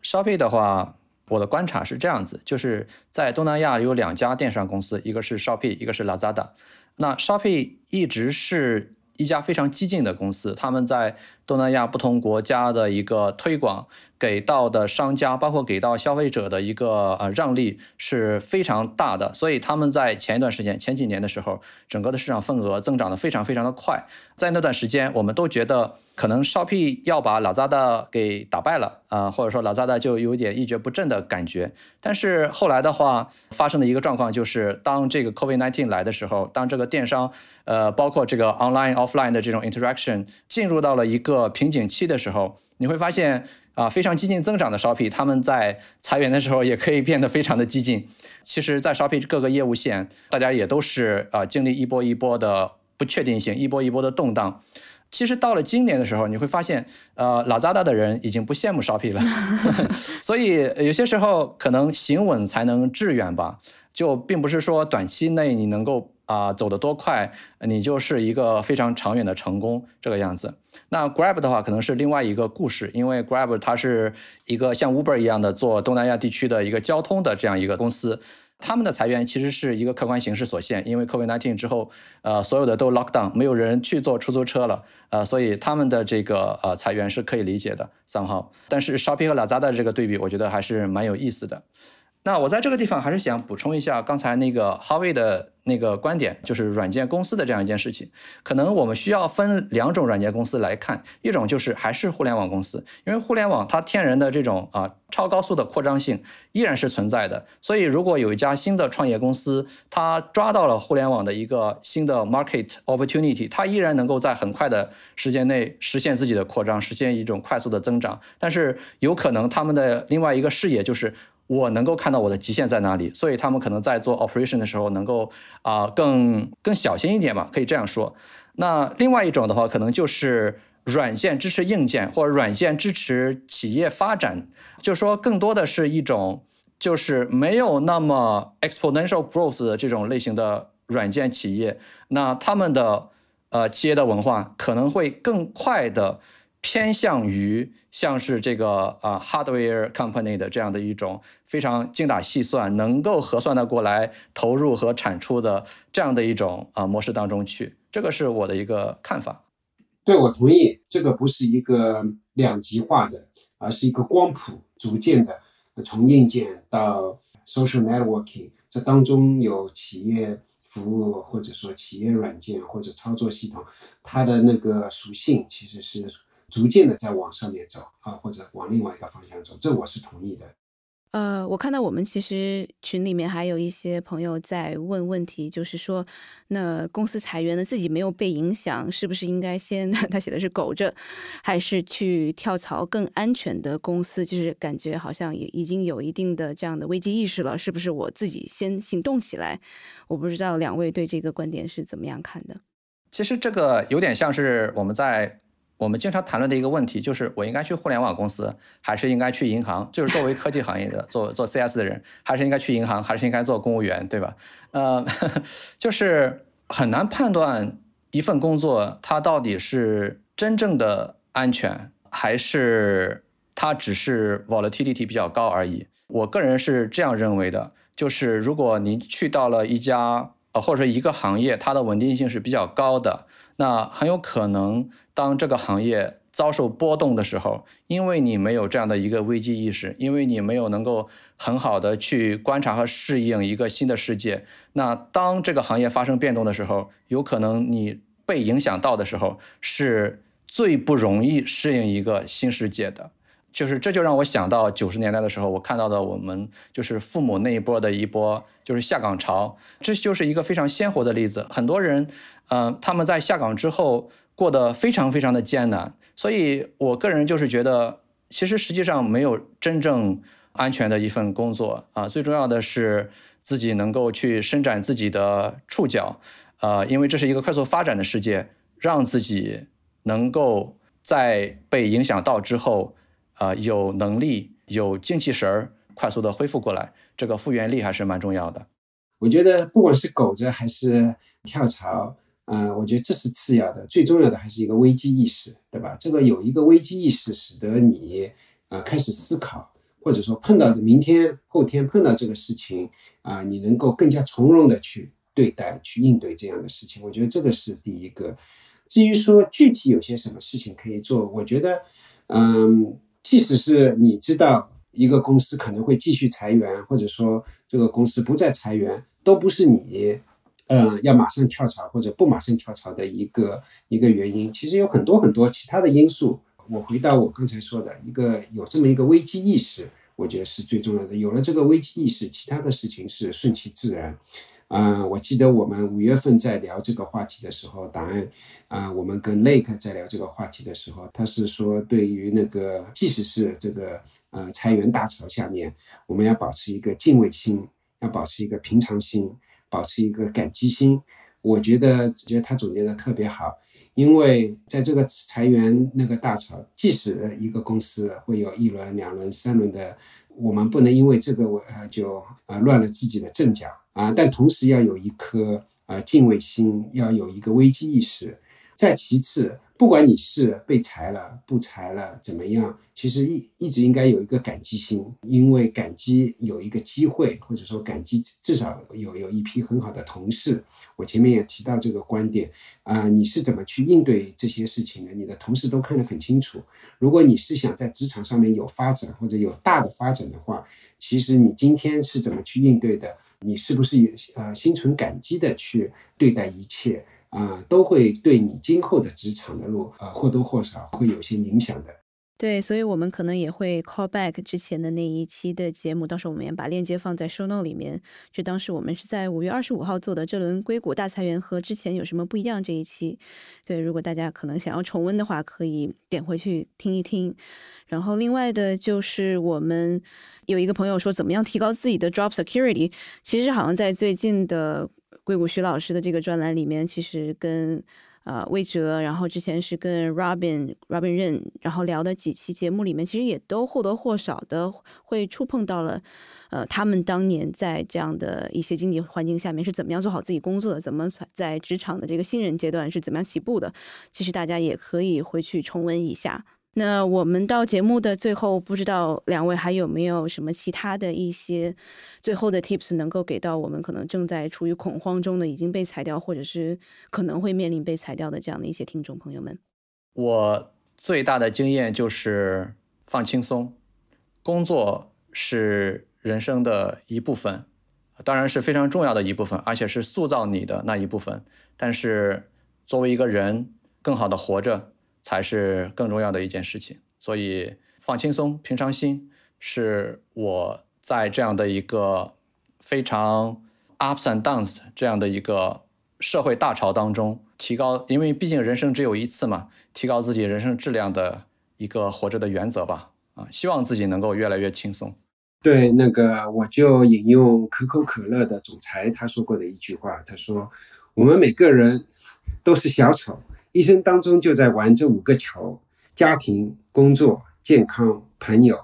，Shopee 的话。我的观察是这样子，就是在东南亚有两家电商公司，一个是 Shopee，一个是 Lazada。那 Shopee 一直是一家非常激进的公司，他们在东南亚不同国家的一个推广，给到的商家，包括给到消费者的一个呃让利是非常大的。所以他们在前一段时间、前几年的时候，整个的市场份额增长的非常非常的快。在那段时间，我们都觉得可能 Shopee 要把 Lazada 给打败了啊，或者说 Lazada 就有点一蹶不振的感觉。但是后来的话，发生的一个状况就是，当这个 COVID-19 来的时候，当这个电商呃，包括这个 online offline 的这种 interaction 进入到了一个瓶颈期的时候，你会发现啊，非常激进增长的 Shopee，他们在裁员的时候也可以变得非常的激进。其实，在 Shopee 各个业务线，大家也都是啊，经历一波一波的。不确定性一波一波的动荡，其实到了今年的时候，你会发现，呃，老扎达的人已经不羡慕 Shopee 了，所以有些时候可能行稳才能致远吧，就并不是说短期内你能够啊走得多快，你就是一个非常长远的成功这个样子。那 Grab 的话可能是另外一个故事，因为 Grab 它是一个像 Uber 一样的做东南亚地区的一个交通的这样一个公司。他们的裁员其实是一个客观形势所限，因为 COVID-19 之后，呃，所有的都 lock down，没有人去坐出租车了，呃，所以他们的这个呃裁员是可以理解的，somehow。但是 Shopee 和 Lazada 这个对比，我觉得还是蛮有意思的。那我在这个地方还是想补充一下刚才那个哈维的那个观点，就是软件公司的这样一件事情。可能我们需要分两种软件公司来看，一种就是还是互联网公司，因为互联网它天然的这种啊超高速的扩张性依然是存在的。所以如果有一家新的创业公司，它抓到了互联网的一个新的 market opportunity，它依然能够在很快的时间内实现自己的扩张，实现一种快速的增长。但是有可能他们的另外一个视野就是。我能够看到我的极限在哪里，所以他们可能在做 operation 的时候能够啊更更小心一点吧，可以这样说。那另外一种的话，可能就是软件支持硬件，或者软件支持企业发展，就是说更多的是一种就是没有那么 exponential growth 的这种类型的软件企业，那他们的呃企业的文化可能会更快的。偏向于像是这个啊，hardware company 的这样的一种非常精打细算，能够核算的过来投入和产出的这样的一种啊模式当中去，这个是我的一个看法。对，我同意，这个不是一个两极化的，而是一个光谱，逐渐的从硬件到 social networking，这当中有企业服务或者说企业软件或者操作系统，它的那个属性其实是。逐渐的在往上面走啊，或者往另外一个方向走，这我是同意的。呃，我看到我们其实群里面还有一些朋友在问问题，就是说，那公司裁员呢，自己没有被影响，是不是应该先 他写的是苟着，还是去跳槽更安全的公司？就是感觉好像也已经有一定的这样的危机意识了，是不是我自己先行动起来？我不知道两位对这个观点是怎么样看的？其实这个有点像是我们在。我们经常谈论的一个问题就是，我应该去互联网公司，还是应该去银行？就是作为科技行业的做做 CS 的人，还是应该去银行，还是应该做公务员，对吧？呃，就是很难判断一份工作它到底是真正的安全，还是它只是 volatility 比较高而已。我个人是这样认为的，就是如果您去到了一家呃或者说一个行业，它的稳定性是比较高的。那很有可能，当这个行业遭受波动的时候，因为你没有这样的一个危机意识，因为你没有能够很好的去观察和适应一个新的世界，那当这个行业发生变动的时候，有可能你被影响到的时候，是最不容易适应一个新世界的。就是这就让我想到九十年代的时候，我看到的我们就是父母那一波的一波就是下岗潮，这就是一个非常鲜活的例子。很多人，嗯，他们在下岗之后过得非常非常的艰难。所以我个人就是觉得，其实实际上没有真正安全的一份工作啊。最重要的是自己能够去伸展自己的触角，呃，因为这是一个快速发展的世界，让自己能够在被影响到之后。啊，有能力、有精气神儿，快速的恢复过来，这个复原力还是蛮重要的。我觉得不管是苟着还是跳槽，嗯，我觉得这是次要的，最重要的还是一个危机意识，对吧？这个有一个危机意识，使得你啊开始思考，或者说碰到明天、后天碰到这个事情啊，你能够更加从容的去对待、去应对这样的事情。我觉得这个是第一个。至于说具体有些什么事情可以做，我觉得，嗯，即使是你知道一个公司可能会继续裁员，或者说这个公司不再裁员，都不是你，嗯，要马上跳槽或者不马上跳槽的一个一个原因。其实有很多很多其他的因素。我回到我刚才说的一个有这么一个危机意识，我觉得是最重要的。有了这个危机意识，其他的事情是顺其自然。啊，我记得我们五月份在聊这个话题的时候，答案啊，我们跟 Lake 在聊这个话题的时候，他是说，对于那个即使是这个呃裁员大潮下面，我们要保持一个敬畏心，要保持一个平常心，保持一个感激心。我觉得，觉得他总结的特别好，因为在这个裁员那个大潮，即使一个公司会有一轮、两轮、三轮的，我们不能因为这个呃就啊乱了自己的阵脚。啊，但同时要有一颗啊敬畏心，要有一个危机意识。再其次，不管你是被裁了、不裁了怎么样，其实一一直应该有一个感激心，因为感激有一个机会，或者说感激至少有有一批很好的同事。我前面也提到这个观点啊，你是怎么去应对这些事情的？你的同事都看得很清楚。如果你是想在职场上面有发展或者有大的发展的话，其实你今天是怎么去应对的？你是不是也呃心存感激的去对待一切啊，都会对你今后的职场的路呃或多或少会有些影响的。对，所以我们可能也会 call back 之前的那一期的节目，到时候我们也把链接放在 show note 里面。就当时我们是在五月二十五号做的这轮硅谷大裁员和之前有什么不一样这一期。对，如果大家可能想要重温的话，可以点回去听一听。然后另外的就是我们有一个朋友说，怎么样提高自己的 job security？其实好像在最近的硅谷徐老师的这个专栏里面，其实跟。呃，魏哲，然后之前是跟 Robin Robin 任，然后聊的几期节目里面，其实也都或多或少的会触碰到了，呃，他们当年在这样的一些经济环境下面是怎么样做好自己工作的，怎么在职场的这个新人阶段是怎么样起步的，其实大家也可以回去重温一下。那我们到节目的最后，不知道两位还有没有什么其他的一些最后的 tips 能够给到我们可能正在处于恐慌中的已经被裁掉，或者是可能会面临被裁掉的这样的一些听众朋友们。我最大的经验就是放轻松，工作是人生的一部分，当然是非常重要的一部分，而且是塑造你的那一部分。但是作为一个人，更好的活着。才是更重要的一件事情，所以放轻松、平常心是我在这样的一个非常 ups and downs 这样的一个社会大潮当中提高，因为毕竟人生只有一次嘛，提高自己人生质量的一个活着的原则吧。啊，希望自己能够越来越轻松。对，那个我就引用可口可乐的总裁他说过的一句话，他说：“我们每个人都是小丑。”一生当中就在玩这五个球：家庭、工作、健康、朋友、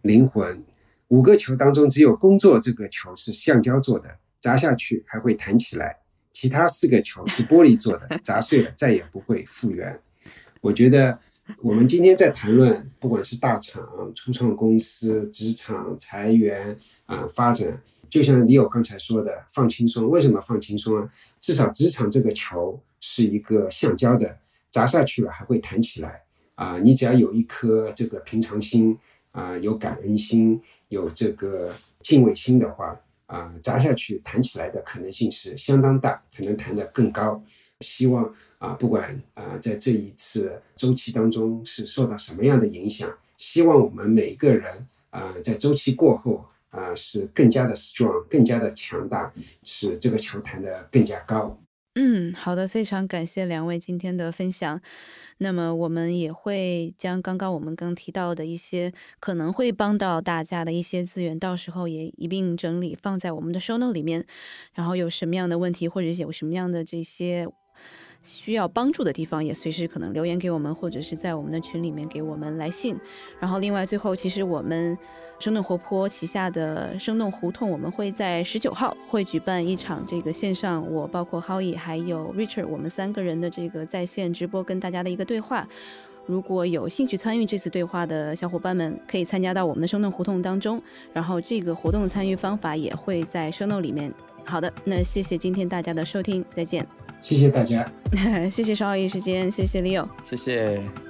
灵魂。五个球当中，只有工作这个球是橡胶做的，砸下去还会弹起来；其他四个球是玻璃做的，砸碎了再也不会复原。我觉得我们今天在谈论，不管是大厂、初创公司、职场裁员啊、发展，就像李友刚才说的，放轻松。为什么放轻松啊？至少职场这个球。是一个橡胶的，砸下去了还会弹起来啊！你只要有一颗这个平常心啊，有感恩心，有这个敬畏心的话啊，砸下去弹起来的可能性是相当大，可能弹得更高。希望啊，不管啊，在这一次周期当中是受到什么样的影响，希望我们每个人啊，在周期过后啊，是更加的 strong，更加的强大，使这个球弹得更加高。嗯，好的，非常感谢两位今天的分享。那么我们也会将刚刚我们刚提到的一些可能会帮到大家的一些资源，到时候也一并整理放在我们的 show note 里面。然后有什么样的问题，或者有什么样的这些。需要帮助的地方也随时可能留言给我们，或者是在我们的群里面给我们来信。然后另外最后，其实我们生动活泼旗下的生动胡同，我们会在十九号会举办一场这个线上，我包括 Howie 还有 Richard 我们三个人的这个在线直播跟大家的一个对话。如果有兴趣参与这次对话的小伙伴们，可以参加到我们的生动胡同当中。然后这个活动的参与方法也会在 show note 里面。好的，那谢谢今天大家的收听，再见。谢谢大家，谢谢稍后一时间，谢谢 Leo，谢谢。